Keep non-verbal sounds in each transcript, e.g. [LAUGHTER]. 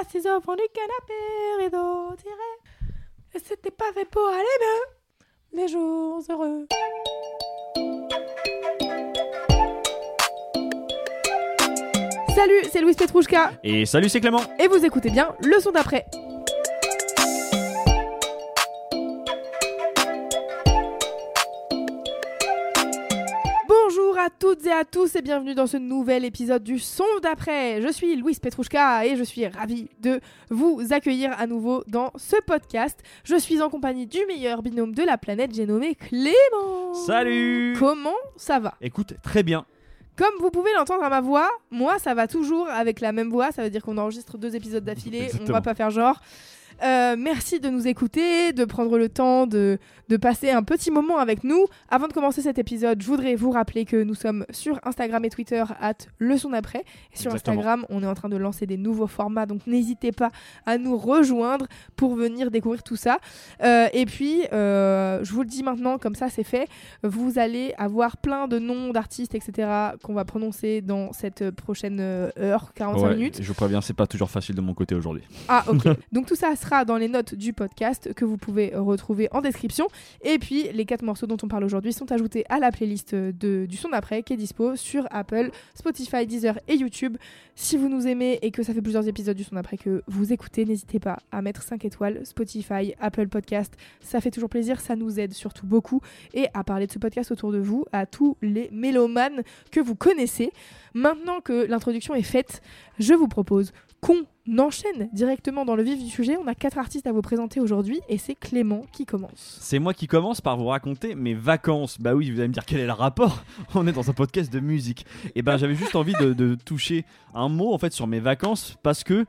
Assis au fond du canapé, rideau tiré. Et c'était pas fait pour aller mieux. Les jours heureux. Salut, c'est Louise Petrouchka. et salut, c'est Clément. Et vous écoutez bien le son d'après. Toutes et à tous et bienvenue dans ce nouvel épisode du son d'après. Je suis Louise Petrouchka et je suis ravie de vous accueillir à nouveau dans ce podcast. Je suis en compagnie du meilleur binôme de la planète, j'ai nommé Clément. Salut. Comment ça va? Écoute, très bien. Comme vous pouvez l'entendre à ma voix, moi ça va toujours avec la même voix, ça veut dire qu'on enregistre deux épisodes d'affilée, on va pas faire genre. Euh, merci de nous écouter, de prendre le temps de, de passer un petit moment avec nous. Avant de commencer cet épisode, je voudrais vous rappeler que nous sommes sur Instagram et Twitter at le son d'après. Sur Exactement. Instagram, on est en train de lancer des nouveaux formats, donc n'hésitez pas à nous rejoindre pour venir découvrir tout ça. Euh, et puis, euh, je vous le dis maintenant, comme ça c'est fait, vous allez avoir plein de noms d'artistes, etc., qu'on va prononcer dans cette prochaine heure, 45 Ouais, minutes. Je vous préviens, c'est pas toujours facile de mon côté aujourd'hui. Ah, ok. [LAUGHS] Donc tout ça sera dans les notes du podcast que vous pouvez retrouver en description. Et puis, les quatre morceaux dont on parle aujourd'hui sont ajoutés à la playlist de, du son d'après qui est dispo sur Apple, Spotify, Deezer et YouTube. Si vous nous aimez et que ça fait plusieurs épisodes du son d'après que vous écoutez, n'hésitez pas à mettre 5 étoiles, Spotify, Apple Podcast. Ça fait toujours plaisir, ça nous aide surtout beaucoup. Et à parler de ce podcast autour de vous, à tous les mélomanes que vous connaissez. Maintenant que l'introduction est faite, je vous propose qu'on enchaîne directement dans le vif du sujet. On a quatre artistes à vous présenter aujourd'hui et c'est Clément qui commence. C'est moi qui commence par vous raconter mes vacances. Bah oui, vous allez me dire quel est le rapport [LAUGHS] On est dans un podcast de musique. Et ben j'avais juste envie de toucher un mot en fait sur mes vacances parce que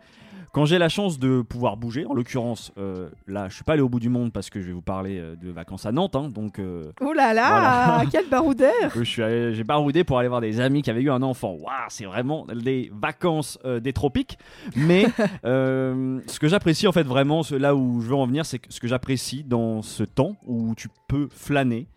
quand j'ai la chance de pouvoir bouger, en l'occurrence euh, là je suis pas allé au bout du monde parce que je vais vous parler euh, de vacances à Nantes, hein, donc euh, Oh là là, Voilà. [LAUGHS] quel baroudeur je suis allé- j'ai baroudé pour aller voir des amis qui avaient eu un enfant. Waouh, c'est vraiment des vacances euh, des tropiques. Mais [LAUGHS] euh, ce que j'apprécie en fait vraiment, ce- là où je veux en venir, c'est que ce que j'apprécie dans ce temps où tu peux flâner.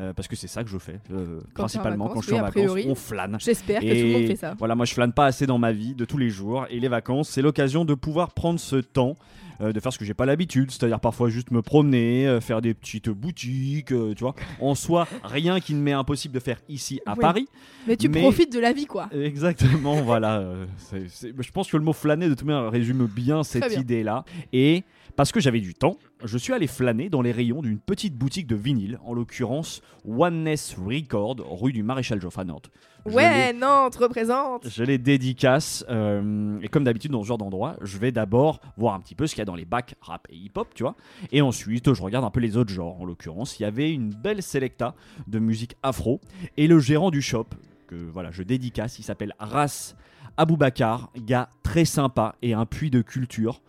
Euh, parce que c'est ça que je fais euh, Quand principalement vacances, quand je suis oui, en vacances, priori. on flâne. J'espère que tout le monde fait ça. Voilà, moi je flâne pas assez dans ma vie de tous les jours et les vacances, c'est l'occasion de pouvoir prendre ce temps. euh, de faire ce que j'ai pas l'habitude, c'est-à-dire parfois juste me promener, euh, faire des petites boutiques, euh, tu vois. En soi, rien qui ne m'est impossible de faire ici à Oui. Paris. Mais tu mais- profites de la vie quoi. Exactement, [LAUGHS] voilà. je pense que le mot flâner de tout bien résume bien cette idée-là. Et parce que j'avais du temps, je suis allé flâner dans les rayons d'une petite boutique de vinyle, en l'occurrence Oneness Record, rue du Maréchal Joffre à Nantes. Je Ouais, Nantes représente. je les dédicace euh, et comme d'habitude dans ce genre d'endroit, je vais d'abord voir un petit peu ce qu'il y a dans les bacs rap et hip-hop, tu vois. Et ensuite, je regarde un peu les autres genres. En l'occurrence, il y avait une belle selecta de musique afro et le gérant du shop que voilà, je dédicace, il s'appelle Ras Aboubakar, gars très sympa et un puits de culture,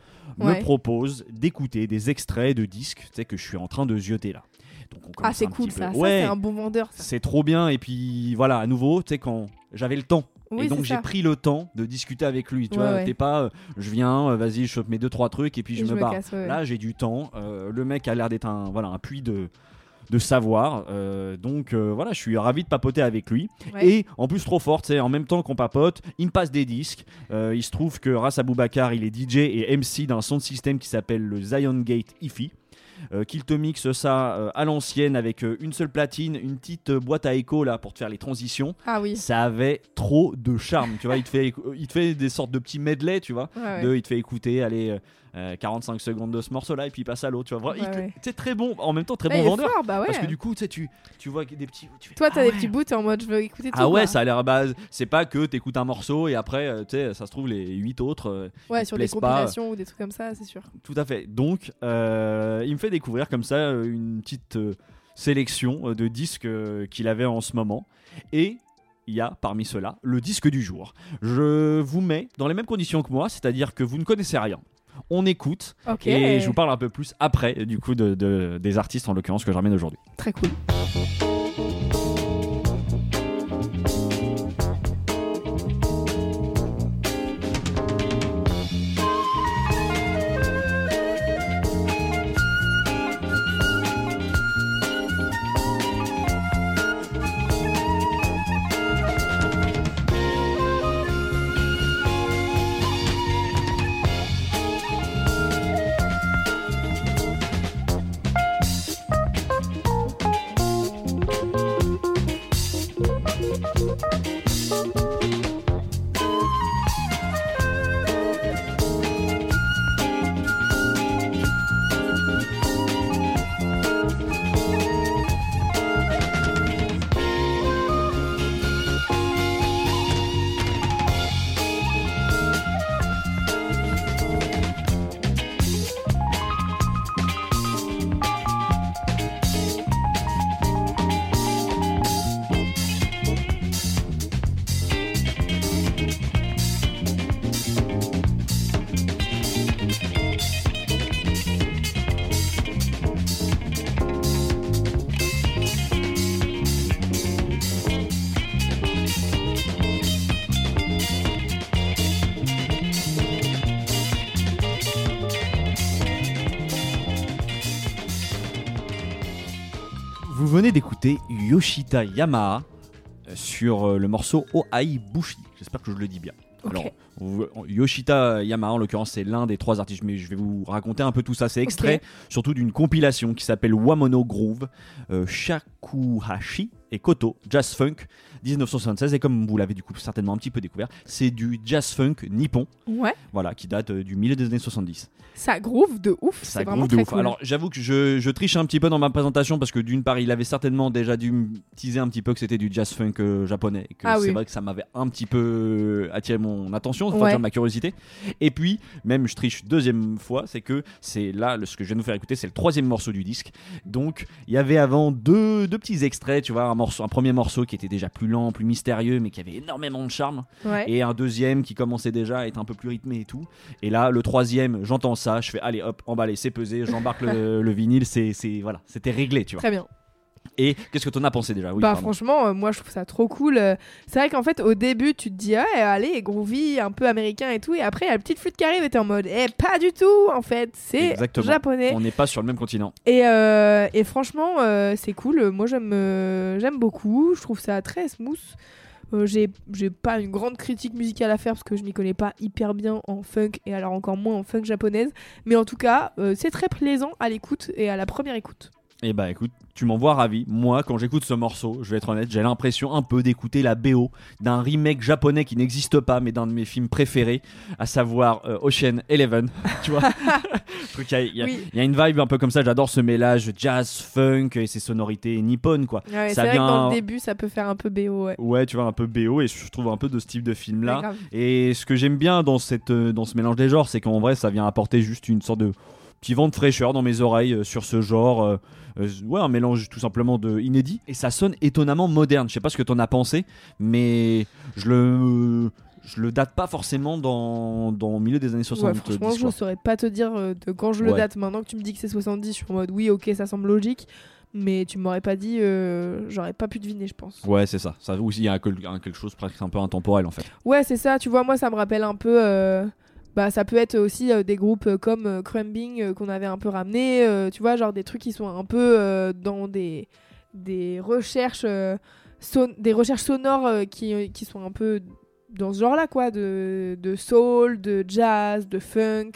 Ouais. me propose d'écouter des extraits de disques, tu sais que je suis en train de zioter là. Donc on Ah, c'est cool ça. Ouais, c'est un bon vendeur. C'est trop bien et puis voilà, à nouveau, tu sais quand j'avais le temps Oui, et donc j'ai pris le temps de discuter avec lui. Tu Ouais, vois, ouais. t'es pas, euh, je viens, euh, vas-y, je chope mes deux trois trucs et puis Et je, me barre. casse. Là, j'ai du temps. euh, le mec a l'air d'être un, voilà, un puits de de savoir. euh, donc euh, voilà, je suis ravi de papoter avec lui. Ouais. Et en plus trop fort, sais, en même temps qu'on papote, il me passe des disques. Euh, il se trouve que Ras Aboubakar, il est DJ et MC d'un sound system qui s'appelle le Zion Gate IFI. euh, qu'il te mixe ça euh, à l'ancienne avec euh, une seule platine, une petite boîte à écho là pour te faire les transitions. Ah oui. Ça avait trop de charme, tu vois. Il te fait, [LAUGHS] il te fait des sortes de petits medley, tu vois. Ouais, ouais. De, il te fait écouter, allez, euh, euh, 45 secondes de ce morceau-là et puis il passe à l'autre, tu vois. Ouais, ouais. C'est très bon, en même temps très Ah, bon vendeur. fort, bah ouais. Parce que du coup, tu tu, vois des petits. tu fais, Toi, ah t'as des ouais. petits bouts, t'es en mode je veux écouter tout. Ah ouais, quoi. ça a l'air. Bah, c'est pas que t'écoutes un morceau et après, euh, tu sais, ça se trouve, les 8 autres. euh, Ouais, sur des plaisent pas. compilations ou des trucs comme ça, c'est sûr. Tout à fait. Donc, euh, il me fait découvrir comme ça une petite euh, sélection de disques qu'il avait en ce moment. Et il y a parmi ceux-là le disque du jour. Je vous mets dans les mêmes conditions que moi, c'est-à-dire que vous ne connaissez rien. On écoute et je vous parle un peu plus après du coup de, de- des artistes en l'occurrence que je ramène aujourd'hui. Très cool. Yoshita Yamaha euh, sur euh, le morceau Ohai Bushi. J'espère que je le dis bien. Alors, Yoshita Yamaha, en l'occurrence, c'est l'un des trois artistes, mais je vais vous raconter un peu tout ça. C'est extrait surtout d'une compilation qui s'appelle Wamono Groove, euh, Shakuhachi et Koto, Jazz Funk 1976. Et comme vous l'avez du coup certainement un petit peu découvert, c'est du jazz funk nippon, Ouais. voilà, qui date euh, du milieu des années 70. Ça groove de ouf. Ça vraiment groove de très ouf. cool. Alors j'avoue que je, je triche un petit peu dans ma présentation parce que d'une part il avait certainement déjà dû me teaser un petit peu que c'était du jazz funk euh, japonais et que Ah c'est oui. vrai que ça m'avait un petit peu euh, attiré mon attention, enfin Ouais. ma curiosité. Et puis même je triche deuxième fois, c'est que c'est là le- ce que je viens de vous faire écouter, c'est le troisième morceau du disque. Donc il y avait avant deux, deux petits extraits, tu vois, un morceau, un premier morceau qui était déjà plus lent, plus mystérieux, mais qui avait énormément de charme Ouais. et un deuxième qui commençait déjà à être un peu plus rythmé et tout. Et là, le troisième, j'entends ça, je fais allez hop, emballé, c'est pesé, j'embarque le, le vinyle, c'est c'est- voilà, c'était réglé, tu vois. Très bien. Et qu'est-ce que t'en as pensé déjà? Oui, bah pardon. franchement, euh, moi je trouve ça trop cool. Euh, C'est vrai qu'en fait au début tu te dis ouais allez groovy, un peu américain et tout, et après il y a la petite flûte qui arrive et t'es en mode eh pas du tout en fait, c'est Exactement. japonais. On n'est pas sur le même continent. Et, euh, et franchement c'est cool. Moi j'aime j'aime beaucoup. Je trouve ça très smooth. Euh, j'ai j'ai pas une grande critique musicale à faire parce que je m'y connais pas hyper bien en funk et alors encore moins en funk japonaise. Mais en tout cas, euh, c'est très plaisant à l'écoute et à la première écoute. Et bah écoute, tu m'en vois ravi. Moi, quand j'écoute ce morceau, je vais être honnête, j'ai l'impression un peu d'écouter la BO d'un remake japonais qui n'existe pas, mais d'un de mes films préférés, à savoir euh, Ocean Eleven. [LAUGHS] tu vois? Y il y, a- Oui. il y a une vibe un peu comme ça. J'adore ce mélange jazz, funk et ses sonorités nippones, quoi. Ouais, c'est Ça vrai que dans vient- le début ça peut faire un peu BO. Ouais. Ouais, tu vois, un peu BO, et je trouve un peu de ce type de film là. Ouais, grave. Et ce que j'aime bien dans, cette, euh, dans ce mélange des genres, c'est qu'en vrai, ça vient apporter juste une sorte de petit vent de fraîcheur dans mes oreilles euh, sur ce genre. euh, euh, ouais, un mélange tout simplement de inédit. Et ça sonne étonnamment moderne. Je sais pas ce que t'en as pensé, mais je le. Je le date pas forcément dans, dans le milieu des années 70. Ouais, franchement, je quoi. saurais pas te dire de quand je le Ouais. date. Maintenant que tu me dis que c'est 70, je suis en mode oui, ok, ça semble logique. Mais tu m'aurais pas dit, euh, j'aurais pas pu deviner, je pense. Ouais, c'est ça. Ça aussi, il y a un- quelque chose presque un peu intemporel en fait. Ouais, c'est ça. Tu vois, moi, ça me rappelle un peu. euh, Bah, ça peut être aussi euh, des groupes euh, comme euh, Crumbing qu'on avait un peu ramené. tu vois, genre des trucs qui sont un peu dans des, recherches, des recherches sonores qui, sont un peu dans ce genre-là, quoi, de soul, de jazz, de funk.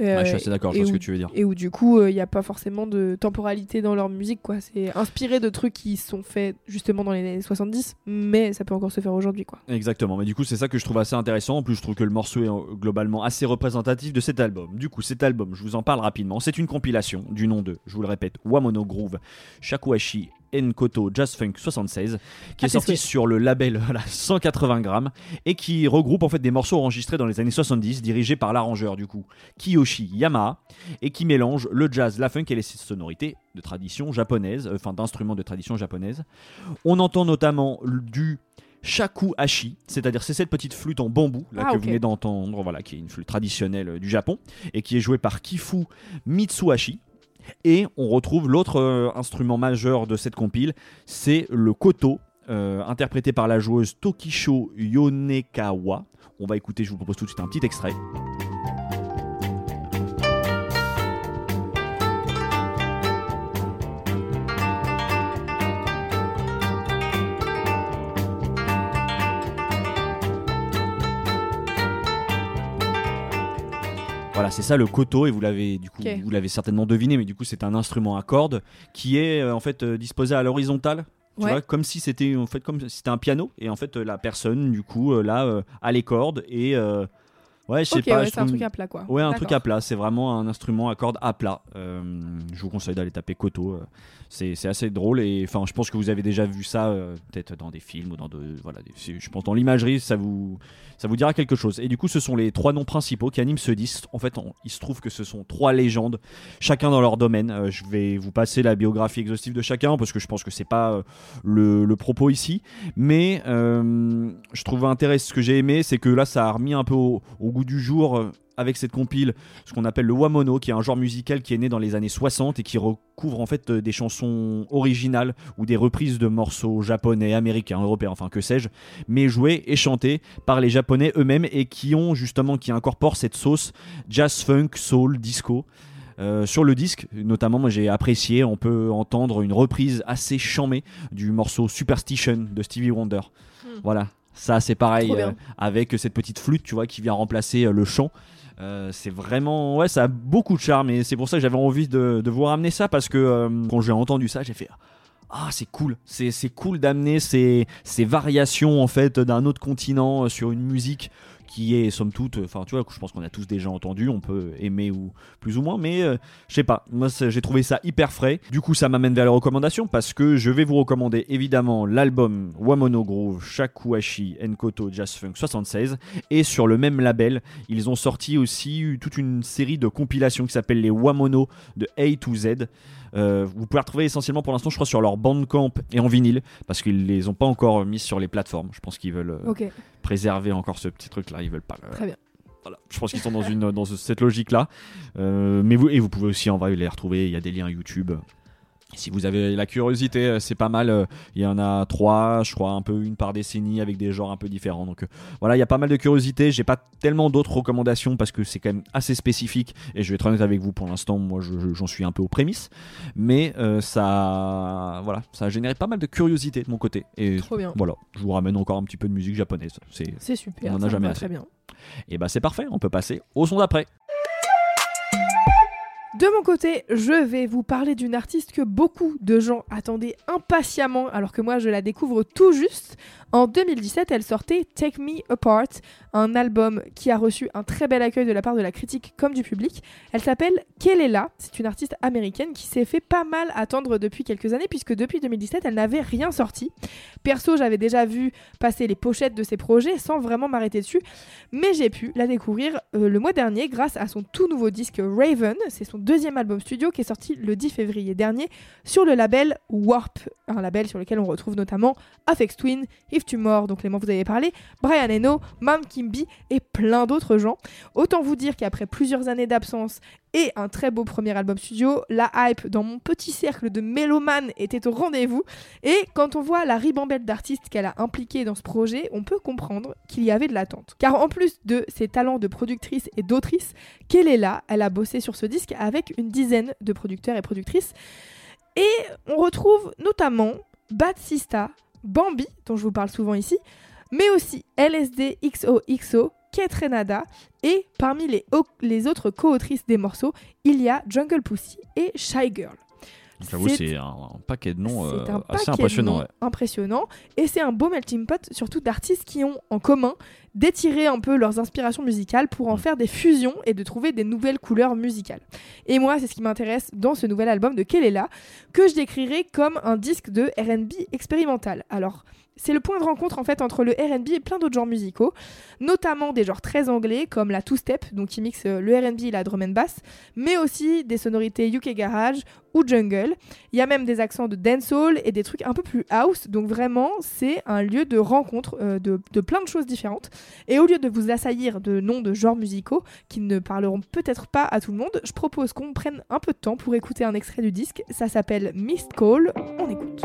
Euh, je suis assez d'accord, je vois ce que tu veux dire. Et où du coup, il n'y a pas forcément de temporalité dans leur musique, quoi. C'est inspiré de trucs qui sont faits justement dans les années 70, mais ça peut encore se faire aujourd'hui, quoi. Exactement, mais du coup c'est ça que je trouve assez intéressant. En plus je trouve que le morceau est euh, globalement assez représentatif de cet album. Du coup cet album, je vous en parle rapidement, c'est une compilation du nom de, je vous le répète, Wamono Groove, Shakuhachi Enkoto Jazz Funk 76, qui Ah, est sorti sur le label voilà, 180 grammes et qui regroupe en fait des morceaux enregistrés dans les années 70, dirigés par l'arrangeur du coup Kiyoshi Yamaha, et qui mélange le jazz, la funk et les sonorités de tradition japonaise, euh, enfin d'instruments de tradition japonaise. On entend notamment du shaku hashi, c'est-à-dire c'est cette petite flûte en bambou là, Ah, que vous venez d'entendre, voilà, qui est une flûte traditionnelle euh, du Japon et qui est jouée par Kifu Mitsuhashi. Et on retrouve l'autre euh, instrument majeur de cette compile, c'est le koto, euh, interprété par la joueuse Tokisho Yonekawa. On va écouter, je vous propose tout de suite un petit extrait. Voilà, c'est ça le koto et vous l'avez du coup vous l'avez certainement deviné, mais du coup c'est un instrument à cordes qui est euh, en fait euh, disposé à l'horizontale. Tu Ouais. vois, comme si c'était en fait comme si c'était un piano et en fait euh, la personne du coup là a les cordes et ouais je sais pas ouais, c'est un truc à plat quoi. Ouais, un truc à plat. C'est vraiment un instrument à cordes à plat. Euh, je vous conseille d'aller taper Koto. euh, c'est assez drôle et enfin, je pense que vous avez déjà vu ça euh, peut-être dans des films ou dans de voilà. des- je pense dans l'imagerie, ça vous ça vous dira quelque chose. Et du coup, ce sont les trois noms principaux qui animent ce disque. En fait, on- il se trouve que ce sont trois légendes, chacun dans leur domaine. Euh, je vais vous passer la biographie exhaustive de chacun parce que je pense que c'est pas le, le propos ici. Mais je trouve intéressant. Ce que j'ai aimé, c'est que là, ça a remis un peu au, au goût du jour. euh, avec cette compile, ce qu'on appelle le wamono, qui est un genre musical qui est né dans les années 60 et qui recouvre en fait euh, des chansons originales ou des reprises de morceaux japonais, américains, européens, enfin que sais-je, mais joués et chantés par les japonais eux-mêmes et qui ont justement, qui incorporent cette sauce jazz, funk, soul, disco. Euh, sur le disque, notamment, moi j'ai apprécié, on peut entendre une reprise assez chamée du morceau Superstition de Stevie Wonder. Hmm. Voilà, ça c'est pareil euh, avec cette petite flûte, tu vois, qui vient remplacer euh, le chant. Euh, c'est vraiment, ouais, ça a beaucoup de charme et c'est pour ça que j'avais envie de, de vous ramener ça parce que euh, quand j'ai entendu ça, j'ai fait ah c'est cool, c'est c'est cool d'amener ces, ces variations en fait d'un autre continent sur une musique qui est somme toute, enfin tu vois, je pense qu'on a tous déjà entendu, on peut aimer ou plus ou moins, mais euh, je sais pas, moi j'ai trouvé ça hyper frais. Du coup, ça m'amène vers les recommandations parce que je vais vous recommander évidemment l'album Wamono Groove Shakuhachi Enkoto Jazz Funk 76 et sur le même label, ils ont sorti aussi toute une série de compilations qui s'appellent les Wamono de A to Z. Euh, vous pouvez retrouver essentiellement pour l'instant, je crois, sur leur Bandcamp et en vinyle parce qu'ils les ont pas encore mis sur les plateformes. Je pense qu'ils veulent euh, préserver encore ce petit truc là. Ils veulent pas. le- très bien. voilà. Je pense qu'ils sont dans, une, dans ce- cette logique-là. Euh, mais vous, et vous pouvez aussi en vrai les retrouver. Il y a des liens YouTube. Si vous avez la curiosité, euh, c'est pas mal. euh, Il y en a trois, je crois, un peu une par décennie avec des genres un peu différents. Donc euh, voilà, il y a pas mal de curiosité. J'ai pas tellement d'autres recommandations parce que c'est quand même assez spécifique. Et je vais être honnête avec vous pour l'instant, moi je- je- j'en suis un peu aux prémices. Mais euh, ça, voilà, ça a généré pas mal de curiosité de mon côté. Et Trop bien. voilà, je vous ramène encore un petit peu de musique japonaise. C'est super. On en a jamais assez. Très bien. et bah c'est parfait, on peut passer au son d'après. De mon côté, je vais vous parler d'une artiste que beaucoup de gens attendaient impatiemment, alors que moi je la découvre tout juste. En 2017, elle sortait Take Me Apart, un album qui a reçu un très bel accueil de la part de la critique comme du public. Elle s'appelle Kelela, c'est une artiste américaine qui s'est fait pas mal attendre depuis quelques années, puisque depuis 2017, elle n'avait rien sorti. Perso, j'avais déjà vu passer les pochettes de ses projets sans vraiment m'arrêter dessus, mais j'ai pu la découvrir euh, le mois dernier grâce à son tout nouveau disque Raven. C'est son deuxième album studio qui est sorti le 10 février dernier sur le label Warp, un label sur lequel on retrouve notamment Afex Twin, If Tu Mort, donc les vous avez parlé, Brian Eno, Mam Kimby et plein d'autres gens. Autant vous dire qu'après plusieurs années d'absence et un très beau premier album studio, la hype dans mon petit cercle de mélomanes était au rendez-vous. Et quand on voit la ribambelle d'artistes qu'elle a impliqués dans ce projet, on peut comprendre qu'il y avait de l'attente. Car en plus de ses talents de productrice et d'autrice, Kelela, elle a bossé sur ce disque avec une dizaine de producteurs et productrices. Et on retrouve notamment Bad Sista, Bambi, dont je vous parle souvent ici, mais aussi LSD XOXO, Kate Renada, et parmi les, les autres co-autrices des morceaux, il y a Jungle Pussy et Shy Girl. J'avoue, C'est- un, un paquet de noms euh, un assez impressionnant. noms ouais. impressionnant. Et c'est un beau melting pot, surtout d'artistes qui ont en commun d'étirer un peu leurs inspirations musicales pour en Mm. faire des fusions et de trouver des nouvelles couleurs musicales. Et moi, c'est ce qui m'intéresse dans ce nouvel album de Kelela, que je décrirais comme un disque de RB expérimental. Alors, c'est le point de rencontre en fait entre le R&B et plein d'autres genres musicaux, notamment des genres très anglais comme la two-step, donc qui mixe euh, le R&B et la drum and bass, mais aussi des sonorités UK garage ou jungle. Il y a même des accents de dancehall et des trucs un peu plus house, donc vraiment c'est un lieu de rencontre euh, de, de plein de choses différentes. Et au lieu de vous assaillir de noms de genres musicaux qui ne parleront peut-être pas à tout le monde, je propose qu'on prenne un peu de temps pour écouter un extrait du disque. Ça s'appelle Missed Call. On écoute.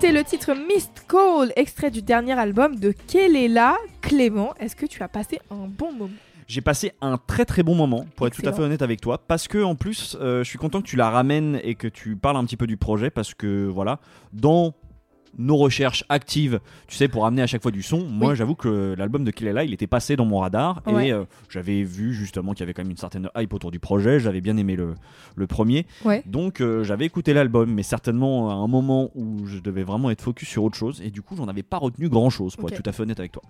C'était le titre Missed Call, extrait du dernier album de Kelela. Clément, est-ce que tu as passé un bon moment J'ai passé un très très bon moment, pour être tout à fait honnête avec toi, parce que en plus, euh, je suis content que tu la ramènes et que tu parles un petit peu du projet, parce que voilà, dans nos recherches actives, tu sais, pour amener à chaque fois du son, moi Oui. j'avoue que l'album de Kilela, il était passé dans mon radar Ouais. et euh, j'avais vu justement qu'il y avait quand même une certaine hype autour du projet, j'avais bien aimé le, le premier, Ouais. donc euh, j'avais écouté l'album, mais certainement à un moment où je devais vraiment être focus sur autre chose, et du coup j'en avais pas retenu grand chose, pour être tout à fait honnête avec toi.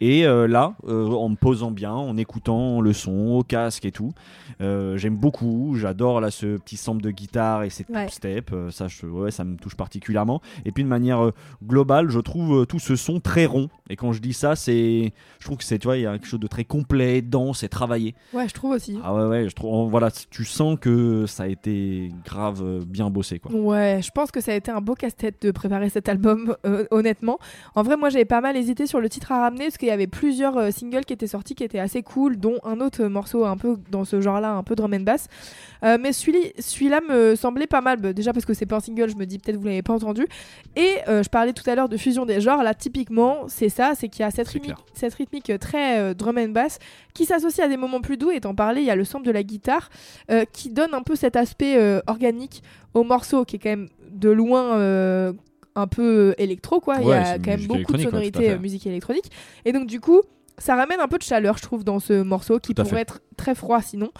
Et euh, là, euh, en me posant bien, en écoutant le son au casque et tout, euh, j'aime beaucoup. J'adore là ce petit sample de guitare et cette Ouais. step. euh, ça, je- ouais, ça me touche particulièrement. Et puis de manière euh, globale, je trouve euh, tout ce son très rond. Et quand je dis ça, c'est, je trouve que c'est, tu vois, il y a quelque chose de très complet, dense et travaillé. Ouais, je trouve aussi. Ah ouais, ouais, je trouve, voilà, tu sens que ça a été grave euh, bien bossé, quoi. Ouais, je pense que ça a été un beau casse-tête de préparer cet album, euh, honnêtement. En vrai, moi, j'avais pas mal hésité sur le titre à ramener parce qu'il y avait plusieurs euh, singles qui étaient sortis qui étaient assez cool, dont un autre morceau un peu dans ce genre-là, un peu drum and bass. Euh, mais celui- celui-là me semblait pas mal, bah, déjà parce que c'est pas un single, je me dis peut-être vous l'avez pas entendu. Et euh, je parlais tout à l'heure de fusion des genres, là, typiquement, c'est ça, c'est qu'il y a cette rythmique, clair. cette rythmique euh, très euh, drum and bass qui s'associe à des moments plus doux. Et t'en parlais, il y a le sample de la guitare euh, qui donne un peu cet aspect organique au morceau qui est quand même de loin un peu électro quoi. il y a quand même beaucoup de ouais, sonorités musique électronique. Et donc du coup, ça ramène un peu de chaleur, je trouve, dans ce morceau qui pourrait fait. être très froid sinon.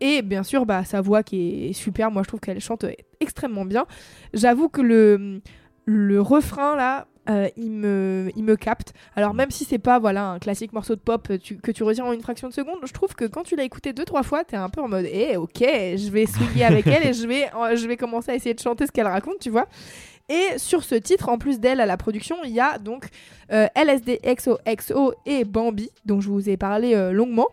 Et bien sûr, bah, sa voix qui est super. Moi, je trouve qu'elle chante extrêmement bien. J'avoue que le, le refrain là. euh, il, me, il me capte. Alors même si c'est pas voilà un classique morceau de pop euh, que tu retiens en une fraction de seconde, je trouve que quand tu l'as écouté deux trois fois, t'es un peu en mode eh ok, je vais swinguer avec elle et je vais je vais commencer à essayer de chanter ce qu'elle raconte, tu vois. Et sur ce titre, en plus d'elle à la production, il y a donc euh, LSD XOXO et Bambi, dont je vous ai parlé euh, longuement.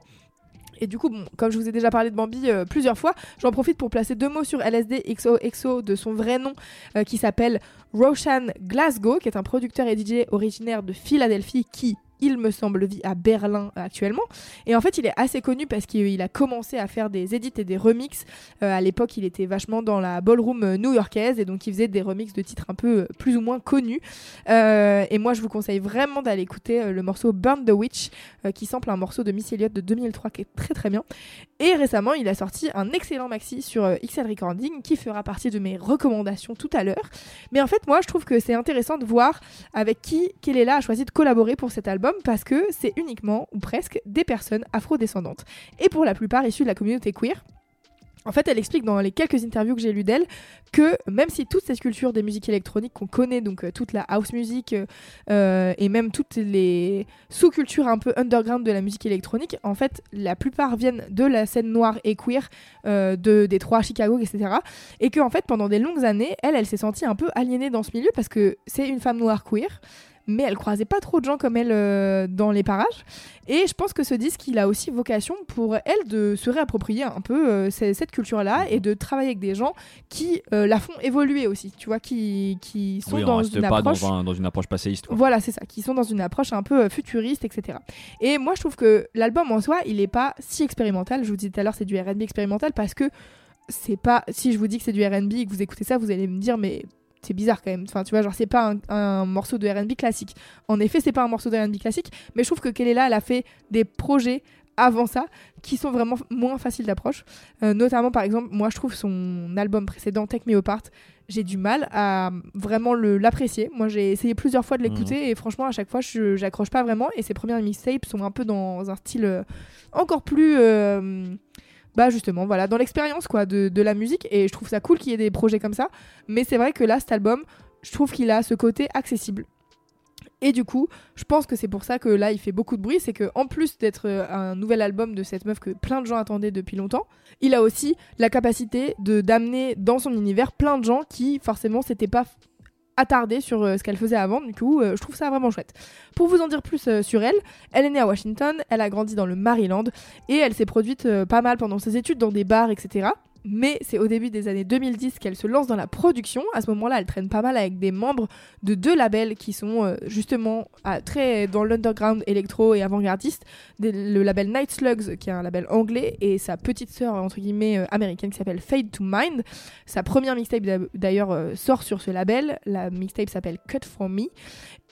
Et du coup, bon, comme je vous ai déjà parlé de Bambi euh, plusieurs fois, j'en profite pour placer deux mots sur LSD XOXO de son vrai nom euh, qui s'appelle Roshan Glasgow, qui est un producteur et DJ originaire de Philadelphie qui, il me semble, vit à Berlin euh, actuellement. Et en fait, il est assez connu parce qu'il a commencé à faire des edits et des remixes. Euh, à l'époque, il était vachement dans la ballroom euh, new-yorkaise et donc il faisait des remixes de titres un peu plus ou moins connus. Et moi, je vous conseille vraiment d'aller écouter le morceau Burn the Witch qui sample un morceau de Miss Elliott de 2003 qui est très très bien. Et récemment, il a sorti un excellent maxi sur XL Recording qui fera partie de mes recommandations tout à l'heure. Mais en fait, moi, je trouve que c'est intéressant de voir avec qui Kelela a choisi de collaborer pour cet album parce que c'est uniquement ou presque des personnes afrodescendantes et pour la plupart issues de la communauté queer. En fait, elle explique dans les quelques interviews que j'ai lues d'elle que même si toutes ces cultures des musiques électroniques qu'on connaît, donc euh, toute la house music euh, euh, et même toutes les sous-cultures un peu underground de la musique électronique, en fait, la plupart viennent de la scène noire et queer euh, de Détroit, Chicago, etc. Et que en fait, pendant des longues années, elle, elle s'est sentie un peu aliénée dans ce milieu parce que c'est une femme noire queer. Mais elle croisait pas trop de gens comme elle euh, dans les parages. Et je pense que ce disque, il a aussi vocation pour elle de se réapproprier un peu euh, cette culture-là et de travailler avec des gens qui euh, la font évoluer aussi, tu vois, qui, qui sont Oui, dans une pas approche. dans, un- dans une approche passéiste. quoi. Voilà, c'est ça, qui sont dans une approche un peu futuriste, etc. Et moi, je trouve que l'album en soi, il est pas si expérimental. Je vous disais tout à l'heure, c'est du R&B expérimental parce que c'est pas. Si je vous dis que c'est du R&B et que vous écoutez ça, vous allez me dire, mais c'est bizarre quand même. Enfin, tu vois, genre, c'est pas un, un morceau de R&B classique. En effet, c'est pas un morceau de R&B classique, mais je trouve que Kelela, elle a fait des projets avant ça qui sont vraiment moins faciles d'approche. Euh, notamment, par exemple, moi, je trouve son album précédent, Take Me Apart, j'ai du mal à vraiment le- l'apprécier. Moi, j'ai essayé plusieurs fois de l'écouter et franchement, à chaque fois, je j'accroche pas vraiment. Et ses premières mixtapes sont un peu dans un style euh, encore plus. euh, bah justement voilà dans l'expérience quoi de, de la musique et je trouve ça cool qu'il y ait des projets comme ça mais c'est vrai que là cet album je trouve qu'il a ce côté accessible et du coup, je pense que c'est pour ça que là, il fait beaucoup de bruit. C'est que en plus d'être euh, un nouvel album de cette meuf que plein de gens attendaient depuis longtemps, il a aussi la capacité de d'amener dans son univers plein de gens qui forcément s'étaient pas attardés sur euh, ce qu'elle faisait avant. Du coup, euh, je trouve ça vraiment chouette. Pour vous en dire plus euh, sur elle, elle est née à Washington, elle a grandi dans le Maryland et elle s'est produite pas mal pendant ses études dans des bars, etc. Mais c'est au début des années 2010 qu'elle se lance dans la production. À ce moment-là, elle traîne pas mal avec des membres de deux labels qui sont euh, justement très dans l'underground électro et avant-gardiste. Le label Night Slugs, qui est un label anglais, et sa petite sœur, entre guillemets, euh, américaine, qui s'appelle Fade to Mind. Sa première mixtape, d'a- d'ailleurs, euh, sort sur ce label. La mixtape s'appelle Cut From Me.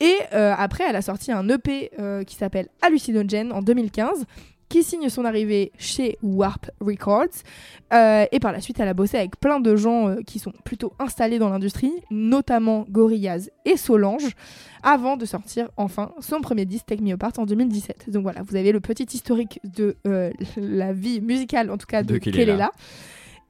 Et après, elle a sorti un EP qui s'appelle Hallucinogen en 2015 qui signe son arrivée chez Warp Records. Euh, et par la suite, elle a bossé avec plein de gens euh, qui sont plutôt installés dans l'industrie, notamment Gorillaz et Solange, avant de sortir enfin son premier disque Take Me Apart en 2017. Donc voilà, vous avez le petit historique de euh, la vie musicale, en tout cas de, De Kelela.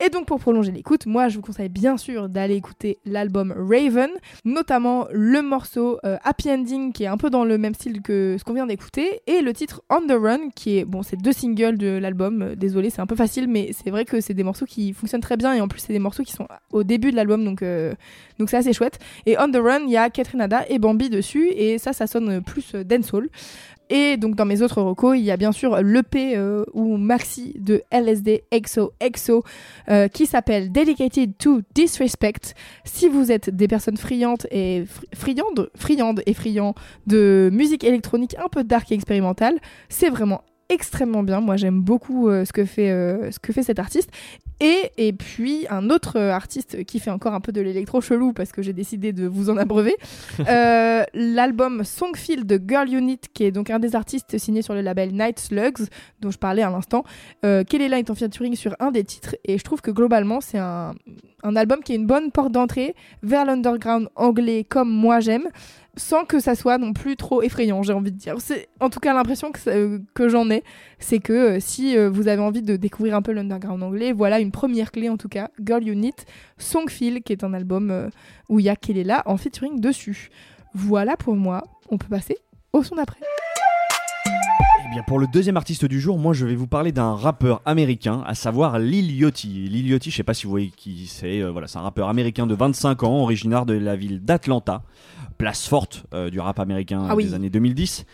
Et donc pour prolonger l'écoute, moi je vous conseille bien sûr d'aller écouter l'album Raven, notamment le morceau euh, Happy Ending qui est un peu dans le même style que ce qu'on vient d'écouter, et le titre On the Run qui est, bon c'est deux singles de l'album, Euh, désolé c'est un peu facile mais c'est vrai que c'est des morceaux qui fonctionnent très bien et en plus c'est des morceaux qui sont au début de l'album donc euh, donc c'est assez chouette. Et On the Run il y a Catherine Ada et Bambi dessus et ça ça sonne plus dancehall. Et donc dans mes autres recos, il y a bien sûr l'EP euh, ou maxi de LSD XO XO euh, qui s'appelle Dedicated to Disrespect. Si vous êtes des personnes friandes et fri- friandes, et friands de musique électronique un peu dark et expérimentale, c'est vraiment extrêmement bien. Moi, j'aime beaucoup euh, ce que fait cet artiste. Et, et puis un autre artiste qui fait encore un peu de l'électro chelou parce que j'ai décidé de vous en abreuver. [LAUGHS] Euh, L'album Songfield de Girl Unit, qui est donc un des artistes signés sur le label Night Slugs, dont je parlais à l'instant. Euh, Kelela est en featuring sur un des titres et je trouve que globalement c'est un, un album qui est une bonne porte d'entrée vers l'underground anglais comme moi j'aime sans que ça soit non plus trop effrayant, j'ai envie de dire. C'est en tout cas l'impression que, euh, que j'en ai, c'est que euh, si euh, vous avez envie de découvrir un peu l'underground anglais, voilà une première clé en tout cas, Girl Unit, Songfeel, qui est un album euh, où il y a Kelela en featuring dessus. Voilà pour moi, on peut passer au son d'après. Eh bien, pour le deuxième artiste du jour, moi je vais vous parler d'un rappeur américain, à savoir Lil Yachty. Lil Yachty, je sais pas si vous voyez qui c'est, euh, voilà, c'est un rappeur américain de 25 ans, originaire de la ville d'Atlanta, place forte euh, du rap américain Ah oui. des années 2010.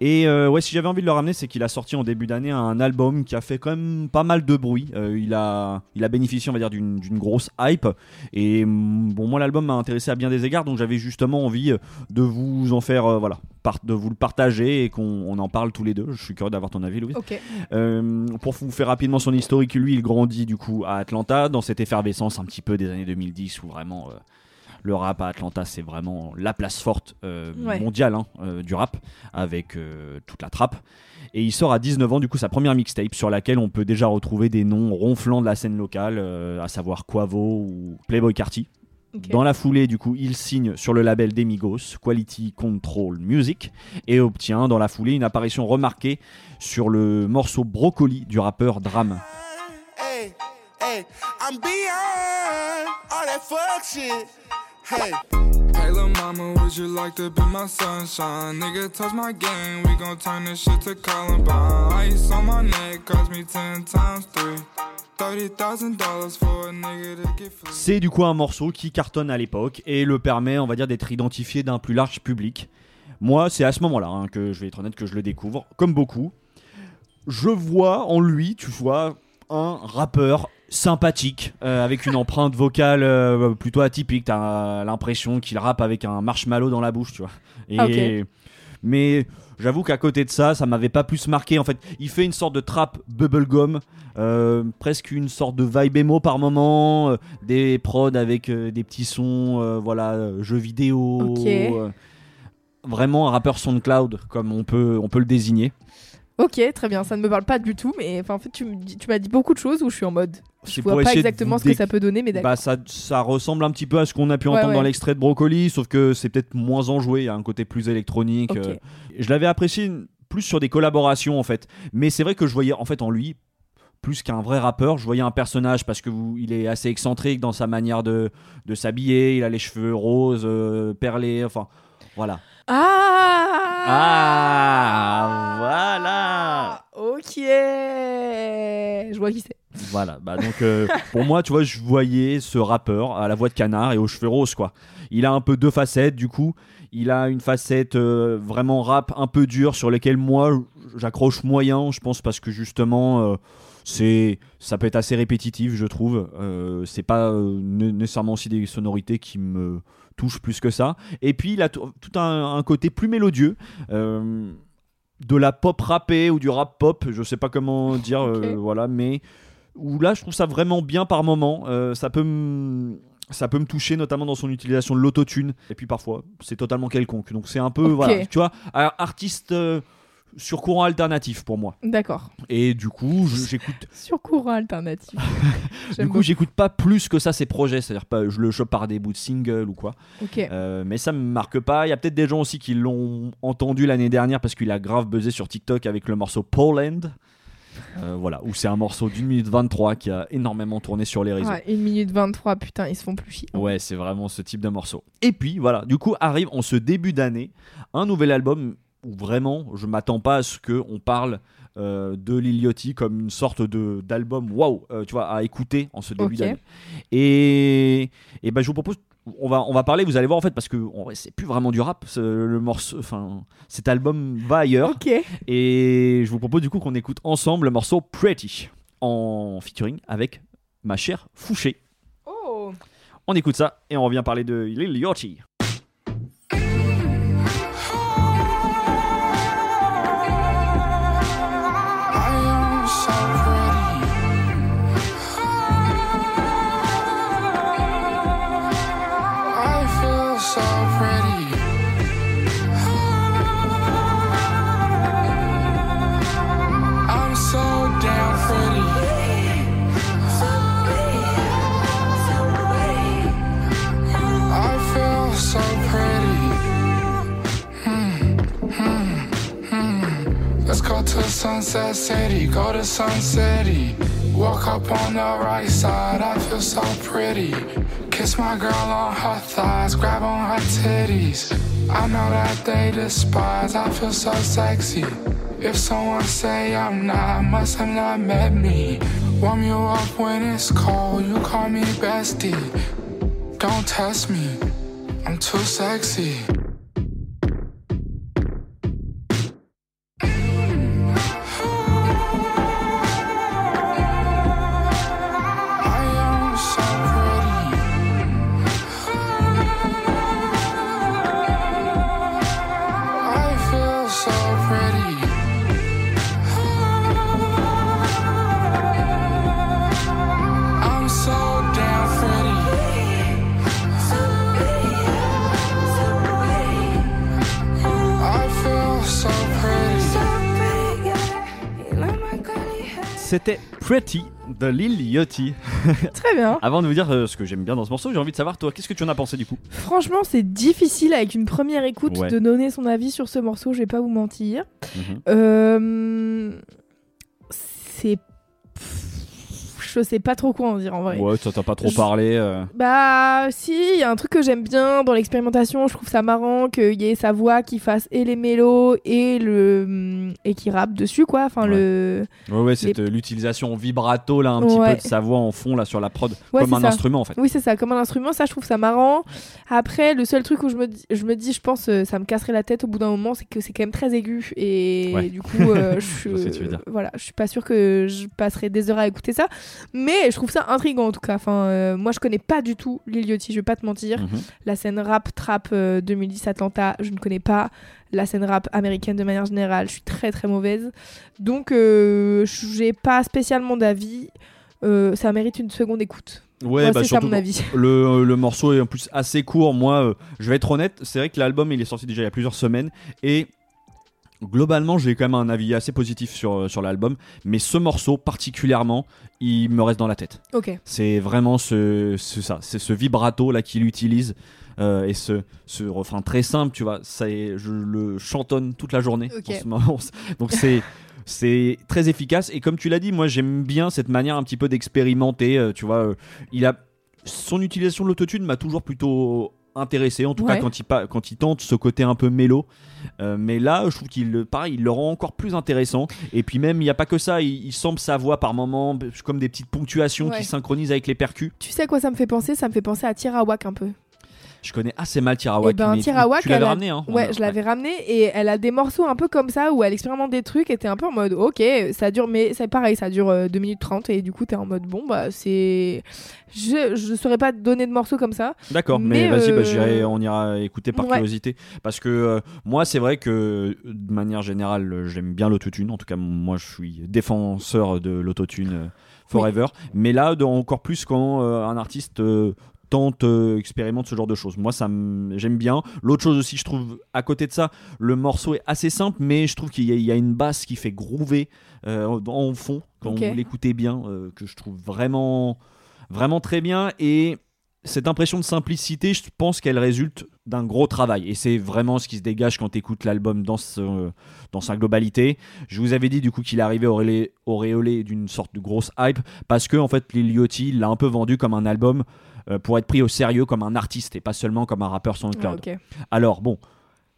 Et euh, ouais, si j'avais envie de le ramener, c'est qu'il a sorti en début d'année un album qui a fait quand même pas mal de bruit. Euh, il, a, il a bénéficié, on va dire, d'une grosse hype. Et mm, bon, moi l'album m'a intéressé à bien des égards, donc j'avais justement envie de vous en faire, voilà, de vous le partager et qu'on on en parle tous les deux. Je suis curieux d'avoir ton avis. Euh, pour vous faire rapidement son historique, lui, il grandit du coup à Atlanta dans cette effervescence un petit peu des années 2010 où vraiment le rap à Atlanta c'est vraiment la place forte euh, Ouais. mondiale hein, euh, du rap avec euh, toute la trappe. Et il sort à 19 ans du coup sa première mixtape sur laquelle on peut déjà retrouver des noms ronflants de la scène locale, euh, à savoir Quavo ou Playboy Carty. Dans la foulée, du coup, il signe sur le label d'Emigos, Quality Control Music, et obtient dans la foulée une apparition remarquée sur le morceau Brocoli du rappeur Dram. Hey, Hey, I'm beyond all that fuck shit. Hey. Hey, lil' mama, would you like to be my sunshine? Nigga, touch my game, we gon' turn this shit to Columbine. Ice on my neck cost me 10 times 3. $30,000 for a nigga to get free. C'est du coup un morceau qui cartonne à l'époque et le permet, on va dire, d'être identifié d'un plus large public. Moi, c'est à ce moment-là hein, que je vais être honnête que je le découvre, comme beaucoup. Je vois en lui, tu vois, un rappeur sympathique, euh, avec une empreinte vocale euh, plutôt atypique. T'as l'impression qu'il rappe avec un marshmallow dans la bouche, tu vois. Et, Ah. Mais j'avoue qu'à côté de ça, ça m'avait pas plus marqué. En fait, il fait une sorte de trap bubblegum, euh, presque une sorte de vibe emo par moment, euh, des prods avec euh, des petits sons, euh, voilà, euh, jeux vidéo. Ok. euh, vraiment un rappeur SoundCloud, comme on peut, on peut le désigner. Ok, très bien, ça ne me parle pas du tout, mais en fait, tu m'as dit beaucoup de choses où je suis en mode. Je vois pour pas exactement ce que ça peut donner, mais d'accord. Bah ça, ça ressemble un petit peu à ce qu'on a pu Ouais, entendre dans l'extrait de Brocoli, sauf que c'est peut-être moins enjoué, il y a un côté plus électronique. Euh. Je l'avais apprécié plus sur des collaborations en fait, mais c'est vrai que je voyais en fait en lui plus qu'un vrai rappeur, je voyais un personnage parce que vous- il est assez excentrique dans sa manière de, de s'habiller, il a les cheveux roses, euh, perlés, enfin voilà. Ah Ah, voilà. Ok Je vois qui c'est. Voilà, bah donc euh, pour moi, tu vois, je voyais ce rappeur à la voix de canard et aux cheveux roses, quoi. Il a un peu deux facettes, du coup. Il a une facette euh, vraiment rap un peu dure sur laquelle moi j'accroche moyen, je pense, parce que justement, euh, c'est ça peut être assez répétitif, je trouve. C'est pas né- nécessairement aussi des sonorités qui me touchent plus que ça. Et puis il a tout un, un côté plus mélodieux. de la pop rappée ou du rap pop, je sais pas comment dire, euh, voilà, mais où là je trouve ça vraiment bien par moment. Euh, ça peut me ça peut me toucher notamment dans son utilisation de l'autotune et puis parfois c'est totalement quelconque. Donc c'est un peu voilà, tu vois, artiste euh, sur courant alternatif pour moi. D'accord. Et du coup, j'écoute [LAUGHS] Sur courant alternatif. [LAUGHS] du coup, j'écoute pas plus que ça ses projets, c'est-à-dire pas je le chope par des bouts de single ou quoi. Ok. Euh, mais ça me marque pas. Il y a peut-être des gens aussi qui l'ont entendu l'année dernière parce qu'il a grave buzzé sur TikTok avec le morceau Poland. Euh, voilà, où c'est un morceau d'une minute 23 qui a énormément tourné sur les réseaux. 1 minute 23, putain, ils se font plus chier. Ouais, c'est vraiment ce type de morceau. Et puis voilà, du coup arrive en ce début d'année un nouvel album où vraiment je m'attends pas à ce que on parle euh, de Lil Yachty comme une sorte de d'album waouh, euh, tu vois, à écouter en ce début d'année. Et et ben je vous propose on va, on va parler, vous allez voir en fait, parce que c'est plus vraiment du rap, le morceau, enfin, cet album va ailleurs. Et je vous propose du coup qu'on écoute ensemble le morceau Pretty en featuring avec ma chère Fouché. Oh On écoute ça et on revient parler de Lil Yachty. Sunset City, go to Sun City. Walk up on the right side, I feel so pretty. Kiss my girl on her thighs, grab on her titties. I know that they despise, I feel so sexy. If someone say I'm not, must have not met me. Warm you up when it's cold, you call me bestie. Don't test me, I'm too sexy. C'était Pretty de Lil Yachty. [LAUGHS] Très bien. Avant de vous dire euh, ce que j'aime bien dans ce morceau, j'ai envie de savoir toi, qu'est-ce que tu en as pensé du coup? Franchement, c'est difficile avec une première écoute Ouais. de donner son avis sur ce morceau, je vais pas vous mentir. Mhm. Euh, C'est. Je sais pas trop quoi en dire en vrai. Ouais, t'a pas trop Je- parlé. euh. Bah si, il y a un truc que j'aime bien dans l'expérimentation, je trouve ça marrant qu'il y ait sa voix qui fasse et les mélos et le et qui rappe dessus quoi, enfin le Ouais, ouais, c'est euh, l'utilisation vibrato là, un petit Ouais. peu de sa voix en fond là sur la prod, Ouais, comme un ça. instrument en fait. Oui, c'est ça, comme un instrument, ça je trouve ça marrant. Après, le seul truc où je me dis, je, me dis, je pense, euh, ça me casserait la tête au bout d'un moment, c'est que c'est quand même très aigu. Et du coup, euh, [LAUGHS] je, voilà, je suis pas sûre que je passerai des heures à écouter ça. Mais je trouve ça intriguant en tout cas. Enfin, euh, moi je connais pas du tout Lil Yachty, je vais pas te mentir. Mhm. La scène rap, trap euh, 2010 Atlanta, je ne connais pas. La scène rap américaine de manière générale, je suis très très mauvaise. Donc, euh, j'ai pas spécialement d'avis. Euh, ça mérite une seconde écoute. Ouais, Moi, bah ça surtout mon avis. [LAUGHS] le, le morceau est en plus assez court. Moi, euh, je vais être honnête, c'est vrai que l'album il est sorti déjà il y a plusieurs semaines et globalement j'ai quand même un avis assez positif sur, euh, sur l'album. Mais ce morceau particulièrement, il me reste dans la tête. Ok. C'est vraiment ce, ce- ça, c'est ce vibrato là qu'il utilise euh, et ce, ce refrain très simple, tu vois. Ça est, je le chantonne toute la journée. En ce moment. [LAUGHS] Donc c'est c'est très efficace et comme tu l'as dit, moi j'aime bien cette manière un petit peu d'expérimenter. euh, tu vois, euh, il a son utilisation de l'autotune m'a toujours plutôt intéressé en tout Ouais. cas quand il, quand il tente ce côté un peu mélo Euh, mais là je trouve qu'il le- pareil il le rend encore plus intéressant et puis même il n'y a pas que ça il, il semble sa voix par moments comme des petites ponctuations Ouais. qui synchronisent avec les percus Tu sais à quoi ça me fait penser? Ça me fait penser à Tirawak un peu. Je connais assez mal Tirawak Eh ben, mais tu- Tirawak, tu l'avais ramené hein Ouais, je l'avais ramené et elle a des morceaux un peu comme ça où elle expérimente des trucs et t'es un peu en mode ok, ça dure, mais c'est pareil, ça dure euh, 2 minutes 30 et du coup t'es en mode bon, bah c'est. Je, je saurais pas donner de morceaux comme ça. D'accord, mais, Mais, vas-y, bah, euh, on ira écouter par Ouais. curiosité. Parce que euh, moi, c'est vrai que de manière générale, j'aime bien l'autotune. En tout cas, moi, je suis défenseur de l'autotune euh, forever. Mais là, de- encore plus quand euh, un artiste euh, tente, euh, expérimente ce genre de choses. Moi, ça me- j'aime bien. L'autre chose aussi, je trouve, à côté de ça, le morceau est assez simple, mais je trouve qu'il y, a- il y a une basse qui fait groover euh, en fond quand Ok. vous l'écoutez bien, euh, que je trouve vraiment, vraiment très bien. Et cette impression de simplicité, je pense qu'elle résulte d'un gros travail. Et c'est vraiment ce qui se dégage quand tu écoutes l'album dans sa globalité. Je vous avais dit du coup qu'il arrivait auréolé, auréolé d'une sorte de grosse hype parce que en fait Lil Yachty l'a un peu vendu comme un album euh, pour être pris au sérieux comme un artiste et pas seulement comme un rappeur SoundCloud. Ouais, ok. Alors bon,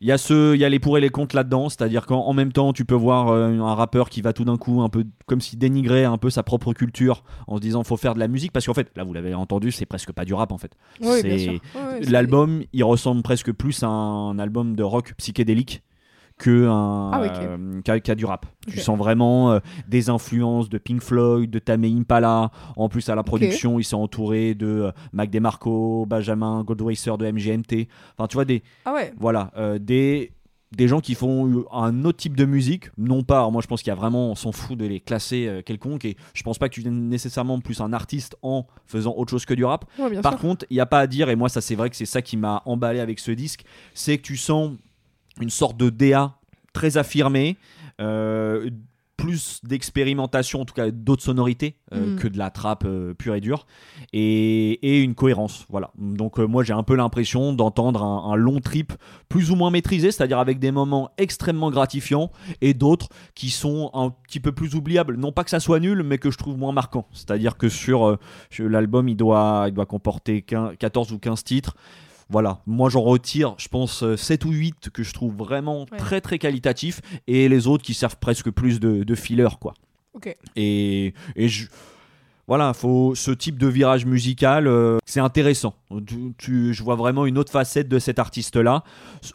il y a ce, il y a les pour et les contre là-dedans, c'est-à-dire qu'en en même temps tu peux voir euh, un rappeur qui va tout d'un coup un peu comme s'il dénigrait un peu sa propre culture en se disant faut faire de la musique parce qu'en fait là vous l'avez entendu c'est presque pas du rap en fait. Oui, c'est- L'album il ressemble presque plus à un album de rock psychédélique que un Ah, euh, qu'à du rap. Tu sens vraiment euh, des influences de Pink Floyd, de Tame Impala. En plus à la production, ils sont entourés de euh, Mac DeMarco, Benjamin Goldwasser de MGMT. Enfin tu vois des Ah ouais. voilà, des, des gens qui font un autre type de musique. Non pas, alors moi je pense qu'il y a vraiment, on s'en fout de les classer euh, quelconque et je pense pas que tu deviennes nécessairement plus un artiste en faisant autre chose que du rap. Ouais, Par sûr. contre, il n'y a pas à dire, et moi ça c'est vrai que c'est ça qui m'a emballé avec ce disque, c'est que tu sens une sorte de DA très affirmée. euh, plus d'expérimentation, en tout cas d'autres sonorités euh, Mm. que de la trappe euh, pure et dure, et, et une cohérence. Voilà. Donc euh, moi j'ai un peu l'impression d'entendre un, un long trip plus ou moins maîtrisé, c'est-à-dire avec des moments extrêmement gratifiants et d'autres qui sont un petit peu plus oubliables. Non pas que ça soit nul, mais que je trouve moins marquant. C'est-à-dire que sur, sur l'album il doit, il doit comporter 15 14 ou 15 titres. Voilà, moi j'en retire, je pense, euh, 7 ou 8 que je trouve vraiment Ouais. très très qualitatifs et les autres qui servent presque plus de, de filler, quoi. Et, et je, voilà, faut ce type de virage musical, euh, c'est intéressant. Tu, tu- je vois vraiment une autre facette de cet artiste-là.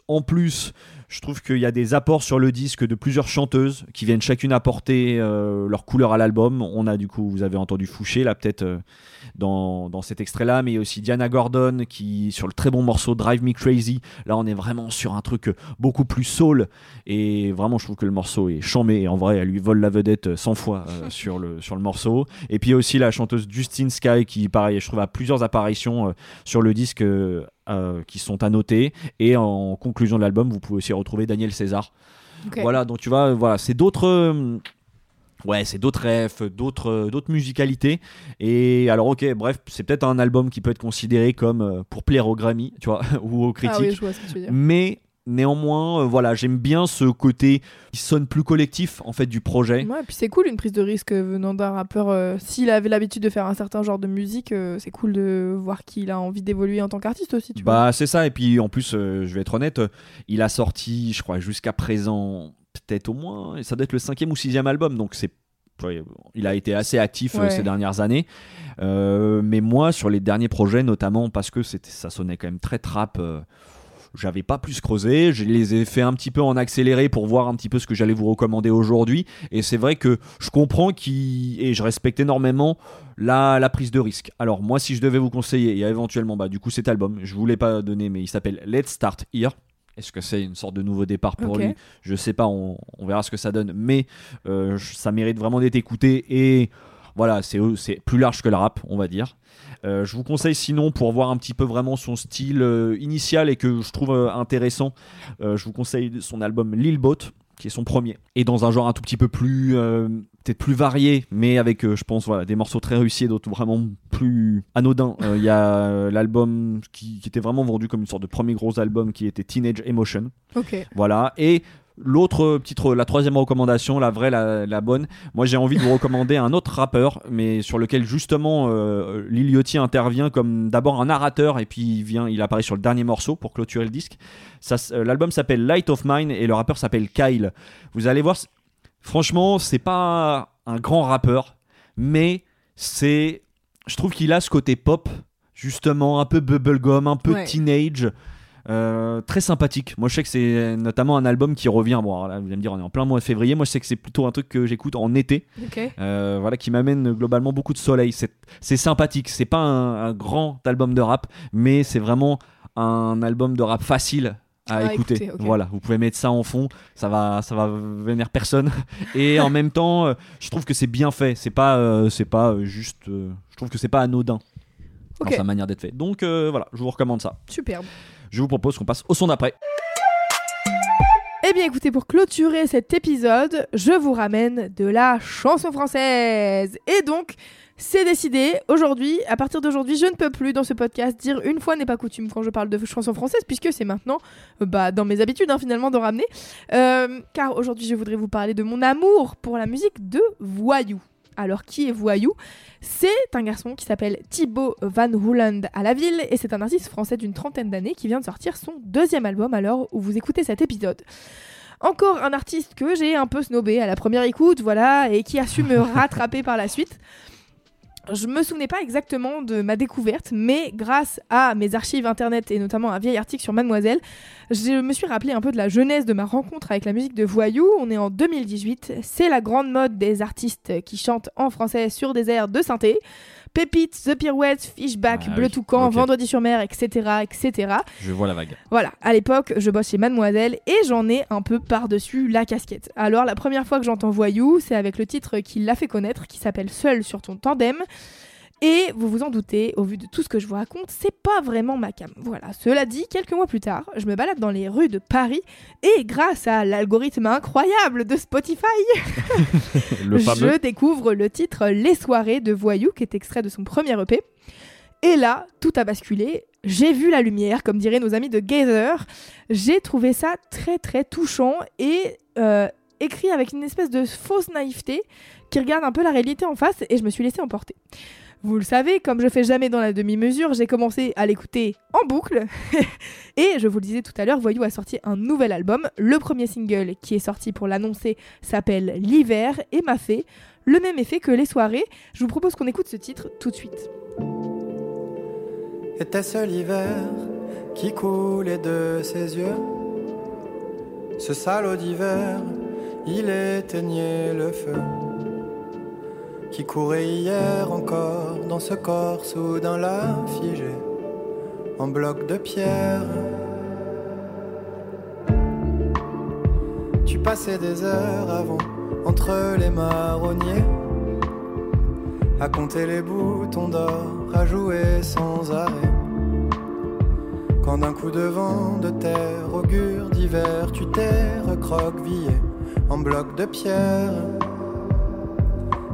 En plus, je trouve qu'il y a des apports sur le disque de plusieurs chanteuses qui viennent chacune apporter euh, leur couleur à l'album. On a du coup, vous avez entendu Fouché là peut-être euh, dans, dans cet extrait-là, mais il y a aussi Diana Gordon qui sur le très bon morceau Drive Me Crazy. Là, on est vraiment sur un truc euh, beaucoup plus soul et vraiment, je trouve que le morceau est chambé. Et en vrai, elle lui vole la vedette euh, 100 fois euh, [LAUGHS] sur le sur le morceau. Et puis il y a aussi la chanteuse Justine Sky qui, pareil, je trouve a plusieurs apparitions sur le disque. Euh, euh, qui sont à noter et en conclusion de l'album vous pouvez aussi retrouver Daniel César voilà, donc tu vois, voilà, c'est d'autres. euh, Ouais, c'est d'autres refs, d'autres, euh, d'autres musicalités. Et alors, ok, bref, c'est peut-être un album qui peut être considéré comme euh, pour plaire aux Grammy, tu vois, [LAUGHS] ou aux critiques. Ah oui, je vois ce que tu veux dire. Mais Néanmoins, euh, voilà, j'aime bien ce côté qui sonne plus collectif en fait du projet. Ouais, puis c'est cool une prise de risque venant d'un rappeur. euh, S'il avait l'habitude de faire un certain genre de musique, euh, c'est cool de voir qu'il a envie d'évoluer en tant qu'artiste aussi, tu. Bah c'est ça et puis en plus je vais être honnête, il a sorti je crois jusqu'à présent peut-être au moins et ça doit être le cinquième ou sixième album donc c'est il a été assez actif Ouais. ces dernières années mais moi sur les derniers projets notamment parce que ça sonnait quand même très trap j'avais pas plus creusé, je les ai fait un petit peu en accéléré pour voir un petit peu ce que j'allais vous recommander aujourd'hui. Et c'est vrai que je comprends qui et je respecte énormément la, la prise de risque. Alors moi, si je devais vous conseiller, et éventuellement, bah du coup cet album, je voulais pas donner, mais il s'appelle Let's Start Here. Est-ce que c'est une sorte de nouveau départ pour lui? Je sais pas, on, on verra ce que ça donne. Mais euh, ça mérite vraiment d'être écouté et voilà, c'est plus large que le rap, on va dire. Euh, je vous conseille sinon pour voir un petit peu vraiment son style euh, initial et que je trouve euh, intéressant, je vous conseille son album Lil Boat qui est son premier et dans un genre un tout petit peu plus peut-être plus varié mais avec je pense voilà des morceaux très réussis et d'autres vraiment plus anodins il y a l'album qui, qui était vraiment vendu comme une sorte de premier gros album qui était Teenage Emotion Ok. voilà. Et l'autre petite, la troisième recommandation, la vraie, la, la bonne. Moi, j'ai envie de vous recommander un autre rappeur, mais sur lequel justement euh, Lil Yachty intervient comme d'abord un narrateur et puis il vient, il apparaît sur le dernier morceau pour clôturer le disque. Euh, l'album s'appelle Light of Mine et le rappeur s'appelle Kyle. Vous allez voir, franchement, c'est pas un grand rappeur, mais c'est, je trouve qu'il a ce côté pop, justement un peu bubblegum, un peu Ouais. teenage. Euh, très sympathique. Moi, je sais que c'est notamment un album qui revient. Bon, alors là, vous allez me dire, on est en plein mois de février. Moi, je sais que c'est plutôt un truc que j'écoute en été. Ok. Euh, voilà, qui m'amène globalement beaucoup de soleil. C'est sympathique. C'est pas un, un grand album de rap, mais c'est vraiment un album de rap facile à À écouter. Voilà, vous pouvez mettre ça en fond, ça va, ça va venir personne. [LAUGHS] Et en même temps, euh, je trouve que c'est bien fait. C'est pas, c'est pas juste. je trouve que c'est pas anodin Ok. dans sa manière d'être fait. Donc voilà, je vous recommande ça. Superbe. Je vous propose qu'on passe au son d'après. Eh bien écoutez, pour clôturer cet épisode, je vous ramène de la chanson française. Et donc, c'est décidé, aujourd'hui, à partir d'aujourd'hui, je ne peux plus dans ce podcast dire une fois n'est pas coutume quand je parle de chanson française, puisque c'est maintenant bah, dans mes habitudes hein, finalement d'en ramener. Euh, car aujourd'hui, je voudrais vous parler de mon amour pour la musique de Voyou. Alors, qui est Voyou? C'est un garçon qui s'appelle Thibaut Van Hooland à la ville et c'est un artiste français d'une trentaine d'années qui vient de sortir son deuxième album à l'heure où vous écoutez cet épisode. Encore un artiste que j'ai un peu snobé à la première écoute, voilà, et qui a su me [LAUGHS] rattraper par la suite. Je me souvenais pas exactement de ma découverte, mais grâce à mes archives internet et notamment un vieil article sur Mademoiselle, je me suis rappelé un peu de la jeunesse de ma rencontre avec la musique de Voyou. On est en 2018, c'est la grande mode des artistes qui chantent en français sur des airs de synthé. Pépite, The Pirouette, Fishback, Ah Bleu oui, Toucan. Vendredi sur mer, etc., etc. Je vois la vague. Voilà, à l'époque, je bosse chez Mademoiselle et j'en ai un peu par-dessus la casquette. Alors, la première fois que j'entends Voyou, c'est avec le titre qui l'a fait connaître, qui s'appelle Seul sur ton tandem. Et vous vous en doutez, au vu de tout ce que je vous raconte, c'est pas vraiment ma cam. Voilà, cela dit, quelques mois plus tard, je me balade dans les rues de Paris et grâce à l'algorithme incroyable de Spotify, [LAUGHS] Le fameux. je découvre le titre Les soirées de Voyou, qui est extrait de son premier EP. Et là, tout a basculé. J'ai vu la lumière, comme diraient nos amis de Gazer. J'ai trouvé ça très très touchant et euh, écrit avec une espèce de fausse naïveté qui regarde un peu la réalité en face et je me suis laissé emporter. Vous le savez, comme je fais jamais dans la demi-mesure, j'ai commencé à l'écouter en boucle. [LAUGHS] et je vous le disais tout à l'heure, Voyou a sorti un nouvel album. Le premier single qui est sorti pour l'annoncer s'appelle L'hiver et m'a fait le même effet que les soirées. Je vous propose qu'on écoute ce titre tout de suite. Était-ce l'hiver qui coulait de ses yeux? Ce salaud d'hiver, il éteignait le feu qui courait hier encore dans ce corps soudain là figé en bloc de pierre. Tu passais des heures avant entre les marronniers à compter les boutons d'or, à jouer sans arrêt. Quand d'un coup de vent de terre augure d'hiver, tu t'es recroquevillé en bloc de pierre.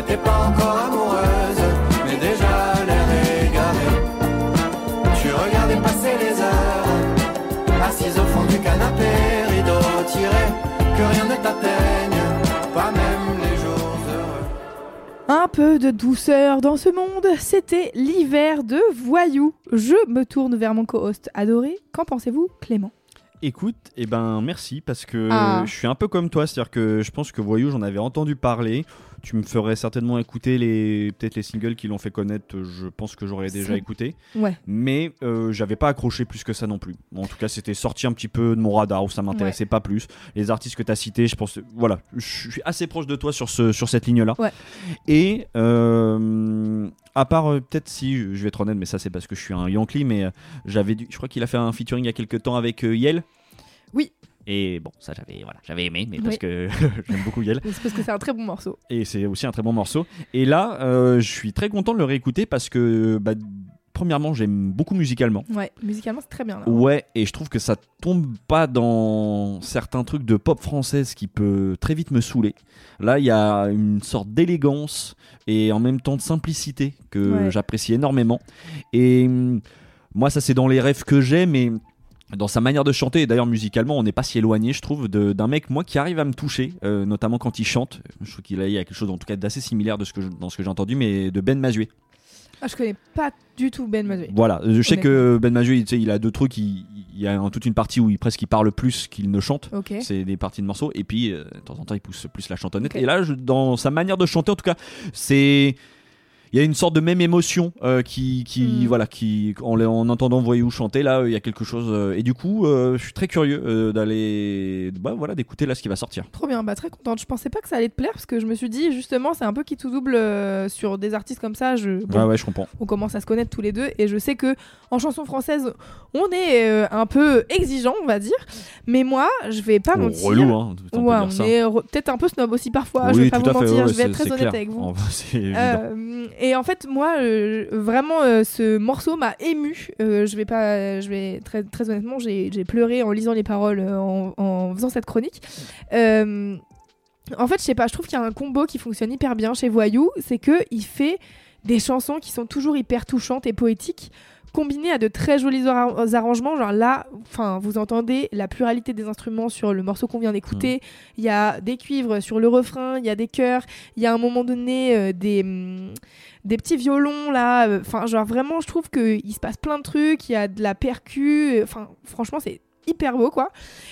Toi t'étais pas encore amoureuse, mais déjà l'air égaré. Tu regardais passer les heures, assise au fond du canapé, rideau tiré, que rien ne t'atteigne, pas même les jours heureux. Un peu de douceur dans ce monde, c'était l'hiver de Voyou. Je me tourne vers mon co-host adoré. Qu'en pensez-vous, Clément? Écoute, eh ben merci parce que Ah. je suis un peu comme toi, c'est-à-dire que je pense que Voyou, j'en avais entendu parler. Tu me ferais certainement écouter les peut-être les singles qui l'ont fait connaître. Je pense que j'aurais déjà écouté, Ouais. mais euh, j'avais pas accroché plus que ça non plus. En tout cas, c'était sorti un petit peu de mon radar où ça m'intéressait pas plus. Les artistes que tu as cités, je pense, voilà, je suis assez proche de toi sur ce sur cette ligne-là. Ouais. Et euh, à part euh, peut-être si je vais être honnête, mais ça c'est parce que je suis un Yankee, mais euh, j'avais je crois qu'il a fait un featuring il y a quelques temps avec Yel. Oui. Et bon, ça j'avais voilà, j'avais aimé, mais parce Oui. que [LAUGHS] j'aime beaucoup Yel. C'est parce que c'est un très bon morceau. Et c'est aussi un très bon morceau. Et là, euh, je suis très content de le réécouter parce que, bah, premièrement, j'aime beaucoup musicalement. Ouais, musicalement, c'est très bien. Là. Ouais, et je trouve que ça tombe pas dans certains trucs de pop française qui peut très vite me saouler. Là, il y a une sorte d'élégance et en même temps de simplicité que Ouais. j'apprécie énormément. Et hum, moi, ça c'est dans les rêves que j'ai, mais dans sa manière de chanter, et d'ailleurs musicalement, on n'est pas si éloigné, je trouve, d'un mec, moi, qui arrive à me toucher, euh, notamment quand il chante. Je trouve qu'il y a quelque chose, en tout cas, d'assez similaire de ce que je- dans ce que j'ai entendu, mais de Ben Mazué. Ah, je connais pas du tout Ben Mazué. Voilà, je sais que Ben Mazué, il, tu sais, il a deux trucs, il, il y a un- toute une partie où il presque il parle plus qu'il ne chante. Ok. C'est des parties de morceaux et puis euh, de temps en temps il pousse plus la chantonnette. Et là, je- dans sa manière de chanter, en tout cas, c'est il y a une sorte de même émotion euh, qui, qui Mm. voilà, qui en, en entendant Voyou chanter là, il y a quelque chose. euh, et du coup, euh, je suis très curieux d'aller, bah voilà, d'écouter là ce qui va sortir. Trop bien, bah très contente. Je pensais pas que ça allait te plaire parce que je me suis dit justement c'est un peu qui tout double sur des artistes comme ça. Je, bon, Ouais, ouais, je comprends. on commence à se connaître tous les deux et je sais que en chanson française on est un peu exigeant on va dire, mais moi je vais pas Oh, mentir. relou, hein, on Ouais, on est re- peut-être un peu snob aussi parfois. je vais pas vous fait. mentir, ouais, je vais être très honnête clair. avec vous. Oh. Euh, et en fait, moi, euh, vraiment, euh, ce morceau m'a ému. Euh, je vais pas, je vais très, très honnêtement, j'ai pleuré en lisant les paroles, en, en faisant cette chronique. En fait, je sais pas, je trouve qu'il y a un combo qui fonctionne hyper bien chez Voyou, c'est que il fait des chansons qui sont toujours hyper touchantes et poétiques combinées à de très jolis arra- arrangements genre là enfin vous entendez la pluralité des instruments sur le morceau qu'on vient d'écouter il y a des cuivres sur le refrain il y a des chœurs il y a à un moment donné euh, des hum, des petits violons là euh, enfin genre vraiment je trouve que il se passe plein de trucs il y a de la percu euh, enfin franchement c'est hyper beau quoi.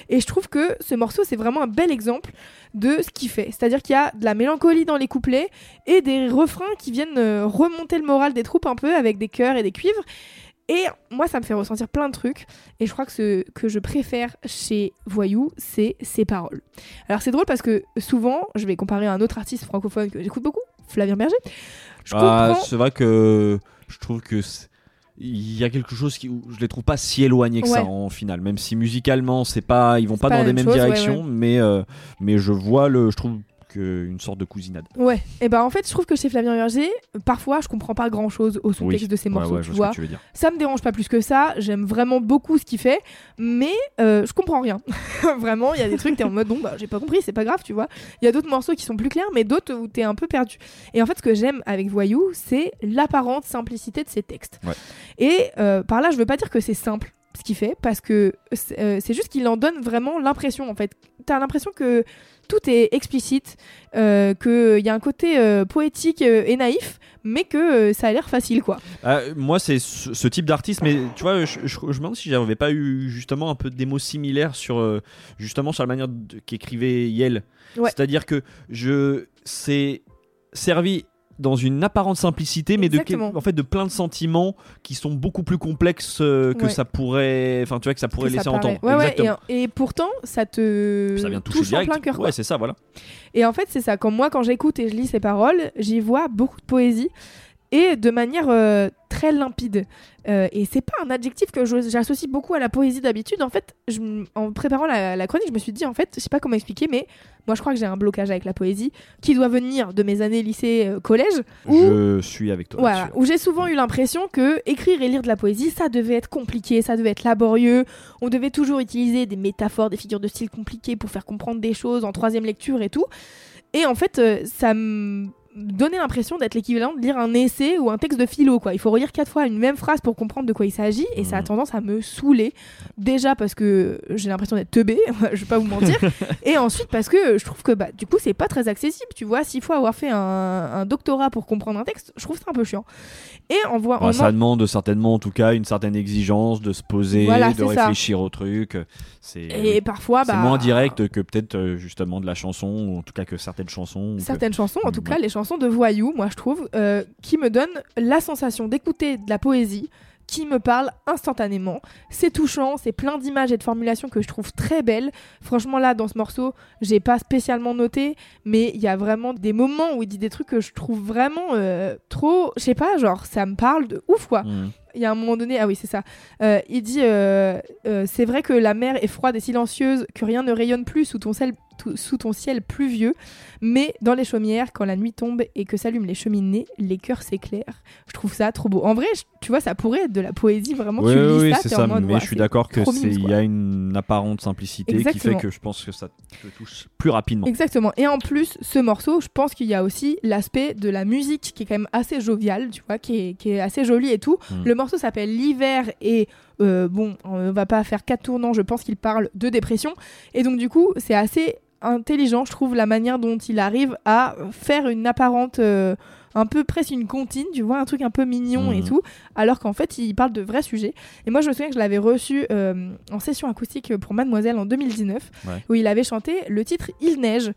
Et je trouve que ce morceau c'est vraiment un bel exemple de ce qu'il fait. C'est à dire qu'il y a de la mélancolie dans les couplets et des refrains qui viennent euh, remonter le moral des troupes un peu avec des chœurs et des cuivres. Et moi ça me fait ressentir plein de trucs. Et je crois que ce que je préfère chez Voyou c'est ses paroles. Alors c'est drôle parce que souvent je vais comparer à un autre artiste francophone que j'écoute beaucoup Flavien Berger je Ah, comprends. c'est vrai que je trouve que il y a quelque chose qui je les trouve pas si éloignés que ça en final même si musicalement c'est pas ils vont pas dans les même mêmes chose, ouais, directions mais euh, mais je vois le je trouve que une sorte de cousinade Ouais, et ben en fait, je trouve que chez Flavien Berger, parfois, je comprends pas grand chose au sous-texte de ses Ouais, morceaux, ouais, tu je vois vois. ce que tu veux dire Ça me dérange pas plus que ça, j'aime vraiment beaucoup ce qu'il fait, mais euh, je comprends rien. [LAUGHS] vraiment, il y a des trucs, t'es en mode, bon, bah, j'ai pas compris, c'est pas grave, tu vois. Il y a d'autres morceaux qui sont plus clairs, mais d'autres où t'es un peu perdu. Et en fait, ce que j'aime avec Voyou, c'est l'apparente simplicité de ses textes. Ouais. Et euh, par là, je veux pas dire que c'est simple ce qu'il fait, parce que c'est euh, c'est juste qu'il en donne vraiment l'impression, en fait. T'as l'impression que tout est explicite, euh, qu'il y a un côté euh, poétique euh, et naïf, mais que euh, ça a l'air facile, quoi. Ah, moi c'est ce, ce type d'artiste mais tu vois je, je, je me demande si j'avais pas eu justement un peu des mots similaires sur euh, justement sur la manière qu'écrivait Ouais. c'est-à-dire que je c'est servi dans une apparente simplicité, mais de, en fait, de plein de sentiments qui sont beaucoup plus complexes euh, que Ouais. ça pourrait, enfin, tu vois, que ça pourrait Que laisser entendre. Ouais, ouais, Exactement. et, et pourtant, ça te ça vient toucher touche direct. en plein cœur. Ouais, c'est ça, voilà. Et en fait, c'est ça. Comme moi, quand j'écoute et je lis ces paroles, j'y vois beaucoup de poésie. et de manière euh, très limpide. Euh, et c'est pas un adjectif que j'associe beaucoup à la poésie d'habitude. En fait, je en préparant la, la chronique, je me suis dit, en fait, je sais pas comment expliquer, mais moi je crois que j'ai un blocage avec la poésie qui doit venir de mes années lycée, euh, collège, où Je suis avec toi. voilà, où j'ai souvent eu l'impression que écrire et lire de la poésie, ça devait être compliqué, ça devait être laborieux. On devait toujours utiliser des métaphores, des figures de style compliquées pour faire comprendre des choses en troisième lecture et tout. Et en fait, euh, ça me donnait l'impression d'être l'équivalent de lire un essai ou un texte de philo quoi. Il faut relire quatre fois une même phrase pour comprendre de quoi il s'agit et ça a Mhm. tendance à me saouler. Déjà parce que j'ai l'impression d'être teubé, [LAUGHS] je vais pas vous mentir, [LAUGHS] et ensuite parce que je trouve que bah du coup c'est pas très accessible. Tu vois, s'il faut avoir fait un, un doctorat pour comprendre un texte, je trouve ça un peu chiant. Et en voit Bah, en ça demande certainement en tout cas une certaine exigence de se poser, Voilà, de ça. réfléchir au truc. C'est et oui. parfois C'est bah moins direct que peut-être euh, justement de la chanson, ou en tout cas que certaines chansons. que- certaines chansons, en tout Ouais. cas les chansons de voyous, moi je trouve, euh, qui me donnent la sensation d'écouter de la poésie qui me parle instantanément. C'est touchant, c'est plein d'images et de formulations que je trouve très belles. Franchement là, dans ce morceau, j'ai pas spécialement noté, mais il y a vraiment des moments où il dit des trucs que je trouve vraiment euh, trop, je sais pas, genre ça me parle de ouf quoi. Mhm. il y a un moment donné, ah oui, c'est ça. Euh, il dit euh, euh, C'est vrai que la mer est froide et silencieuse, que rien ne rayonne plus sous ton ciel, tout- sous ton ciel pluvieux, mais dans les chaumières, quand la nuit tombe et que s'allument les cheminées, les cœurs s'éclairent. Je trouve ça trop beau. En vrai, je- tu vois, ça pourrait être de la poésie vraiment. Oui, tu oui, oui, c'est ça, mode, mais je suis d'accord que il y a une apparente simplicité qui fait que je pense que ça te touche plus rapidement. Exactement. Et en plus, ce morceau, je pense qu'il y a aussi l'aspect de la musique qui est quand même assez jovial, tu vois, qui est, qui est assez joli et tout. Mm. Le morceau s'appelle L'hiver et euh, bon, on va pas faire quatre tournants, je pense qu'il parle de dépression. Et donc, du coup, c'est assez intelligent, je trouve, la manière dont il arrive à faire une apparente. euh, un peu presque une comptine, tu vois, un truc un peu mignon et Mhm. tout, alors qu'en fait il parle de vrais sujets. Et moi je me souviens que je l'avais reçu euh, en session acoustique pour Mademoiselle en 2019, Ouais. où il avait chanté le titre Il neige.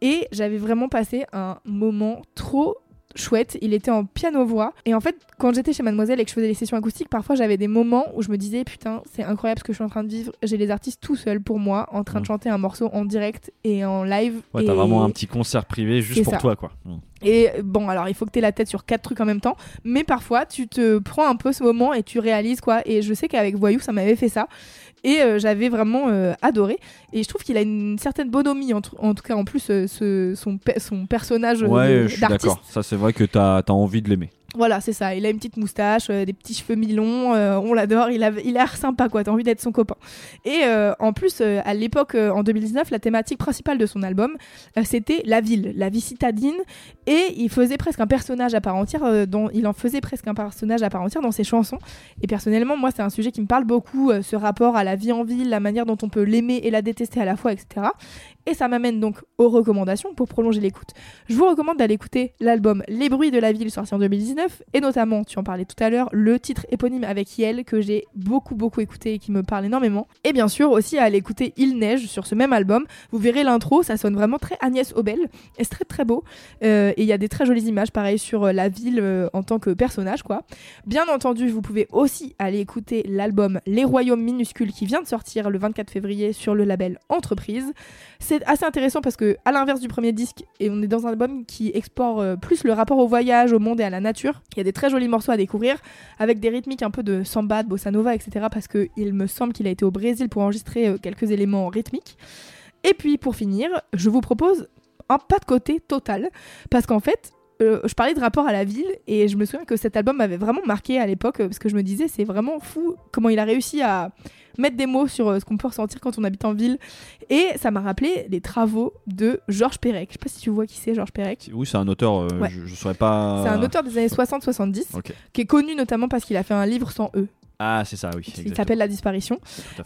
Et j'avais vraiment passé un moment trop chouette. Il était en piano-voix. Et en fait, quand j'étais chez Mademoiselle et que je faisais les sessions acoustiques, parfois j'avais des moments où je me disais Putain, c'est incroyable ce que je suis en train de vivre. J'ai les artistes tout seuls pour moi, en train de Mm. chanter un morceau en direct et en live. Ouais, et... t'as vraiment un petit concert privé juste pour ça. toi, quoi. Mm. Et bon, alors il faut que tu aies la tête sur quatre trucs en même temps, mais parfois tu te prends un peu ce moment et tu réalises quoi. Et je sais qu'avec Voyou, ça m'avait fait ça. Et euh, j'avais vraiment euh, adoré. Et je trouve qu'il a une certaine bonhomie, en, en tout cas en plus, euh, ce, son, pe- son personnage Ouais, je suis d'accord. Ça, c'est vrai que t'as as envie de l'aimer. Voilà, c'est ça. Il a une petite moustache, euh, des petits cheveux mi-longs. euh, on l'adore. Il a, il l'air sympa, quoi. T'as envie d'être son copain. Et euh, en plus, à l'époque, en 2019, la thématique principale de son album, c'était la ville, la vie citadine. Et il faisait presque un personnage à part entière. dont il en faisait presque un personnage à part entière dans ses chansons. Et personnellement, moi, c'est un sujet qui me parle beaucoup. ce rapport à la vie en ville, la manière dont on peut l'aimer et la détester à la fois, etc. Et ça m'amène donc aux recommandations pour prolonger l'écoute. Je vous recommande d'aller écouter l'album Les bruits de la ville sorti en 2019 et notamment, tu en parlais tout à l'heure, le titre éponyme avec Yel que j'ai beaucoup beaucoup écouté et qui me parle énormément. Et bien sûr aussi à aller écouter Il neige sur ce même album. Vous verrez l'intro, ça sonne vraiment très Agnès Obel et c'est très très beau. Euh, et il y a des très jolies images pareil sur euh, la ville euh, en tant que personnage quoi. Bien entendu, vous pouvez aussi aller écouter l'album Les Royaumes minuscules qui vient de sortir le 24 février sur le label Entreprise. C'est assez intéressant parce que, à l'inverse du premier disque, et on est dans un album qui explore euh, plus le rapport au voyage, au monde et à la nature. Il y a des très jolis morceaux à découvrir avec des rythmiques un peu de samba, de bossa nova, etc. Parce que il me semble qu'il a été au Brésil pour enregistrer euh, quelques éléments rythmiques. Et puis pour finir, je vous propose un pas de côté total parce qu'en fait. Euh, je parlais de rapport à la ville et je me souviens que cet album m'avait vraiment marqué à l'époque euh, parce que je me disais c'est vraiment fou comment il a réussi à mettre des mots sur euh, ce qu'on peut ressentir quand on habite en ville et ça m'a rappelé les travaux de Georges Perec. Je sais pas si tu vois qui c'est Georges Perec. Oui, c'est un auteur, euh, Ouais. je, je saurais pas. C'est un auteur des années 60-70 Ok. qui est connu notamment parce qu'il a fait un livre sans E. Ah, c'est ça, oui. Il s'appelle La disparition.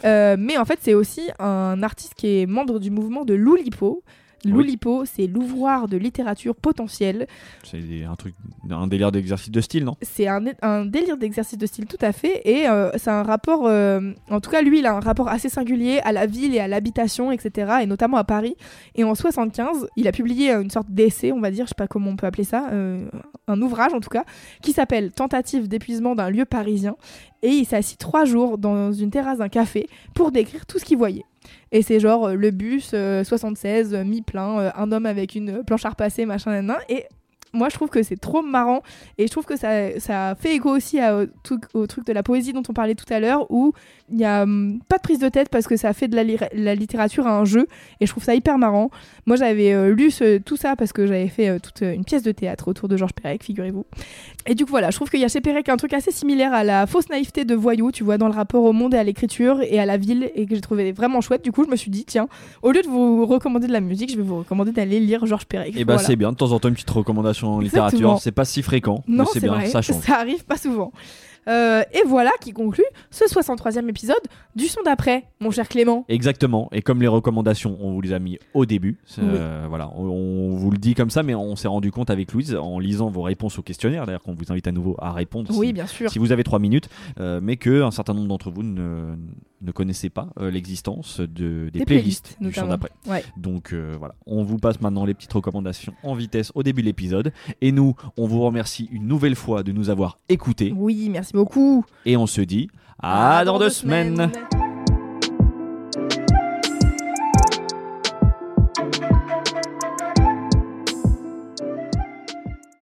Euh, mais en fait, c'est aussi un artiste qui est membre du mouvement de Loulipo. Loulipo, c'est l'ouvroir de littérature potentielle. C'est un truc, un délire d'exercice de style, non? C'est un, un délire d'exercice de style tout à fait. Et euh, c'est un rapport, euh, en tout cas, lui, il a un rapport assez singulier à la ville et à l'habitation, etc. Et notamment à Paris. Et en 75, il a publié euh, une sorte d'essai, on va dire, je sais pas comment on peut appeler ça, euh, un ouvrage en tout cas, qui s'appelle Tentative d'épuisement d'un lieu parisien. Et il s'est assis trois jours dans une terrasse d'un café pour décrire tout ce qu'il voyait. Et c'est genre euh, le bus euh, 76, euh, mi-plein, euh, un homme avec une planche à repasser, machin, nan, nan. Et moi je trouve que c'est trop marrant et je trouve que ça, ça fait écho aussi à, au, truc, au truc de la poésie dont on parlait tout à l'heure où il n'y a hum, pas de prise de tête parce que ça fait de la, li- la littérature à un jeu et je trouve ça hyper marrant. Moi j'avais euh, lu ce- tout ça parce que j'avais fait euh, toute euh, une pièce de théâtre autour de Georges Perec, figurez-vous. Et du coup voilà, je trouve qu'il y a chez Perec un truc assez similaire à la fausse naïveté de voyou, tu vois, dans le rapport au monde et à l'écriture et à la ville et que j'ai trouvé vraiment chouette. Du coup je me suis dit, tiens, au lieu de vous recommander de la musique, je vais vous recommander d'aller lire Georges Perec. Et bah Voilà. c'est bien, de temps en temps une petite recommandation en Exactement. littérature, c'est pas si fréquent, Non, mais c'est bien, vrai, ça change. [LAUGHS] arrive pas souvent. Euh, et voilà qui conclut ce 63e épisode du son d'après, mon cher Clément. Exactement. Et comme les recommandations, on vous les a mis au début. euh, voilà, on, on vous le dit comme ça, mais on s'est rendu compte avec Louise en lisant vos réponses au questionnaire, d'ailleurs qu'on vous invite à nouveau à répondre. Oui, si, bien sûr. si vous avez trois minutes, euh, mais que un certain nombre d'entre vous ne, ne connaissez pas euh, l'existence de, des, Des playlists, playlists, du notamment. d'après. Ouais. Donc euh, voilà, on vous passe maintenant les petites recommandations en vitesse au début de l'épisode. Et nous, on vous remercie une nouvelle fois de nous avoir écoutés. Oui, merci beaucoup. Et on se dit à, dans deux semaines. semaines.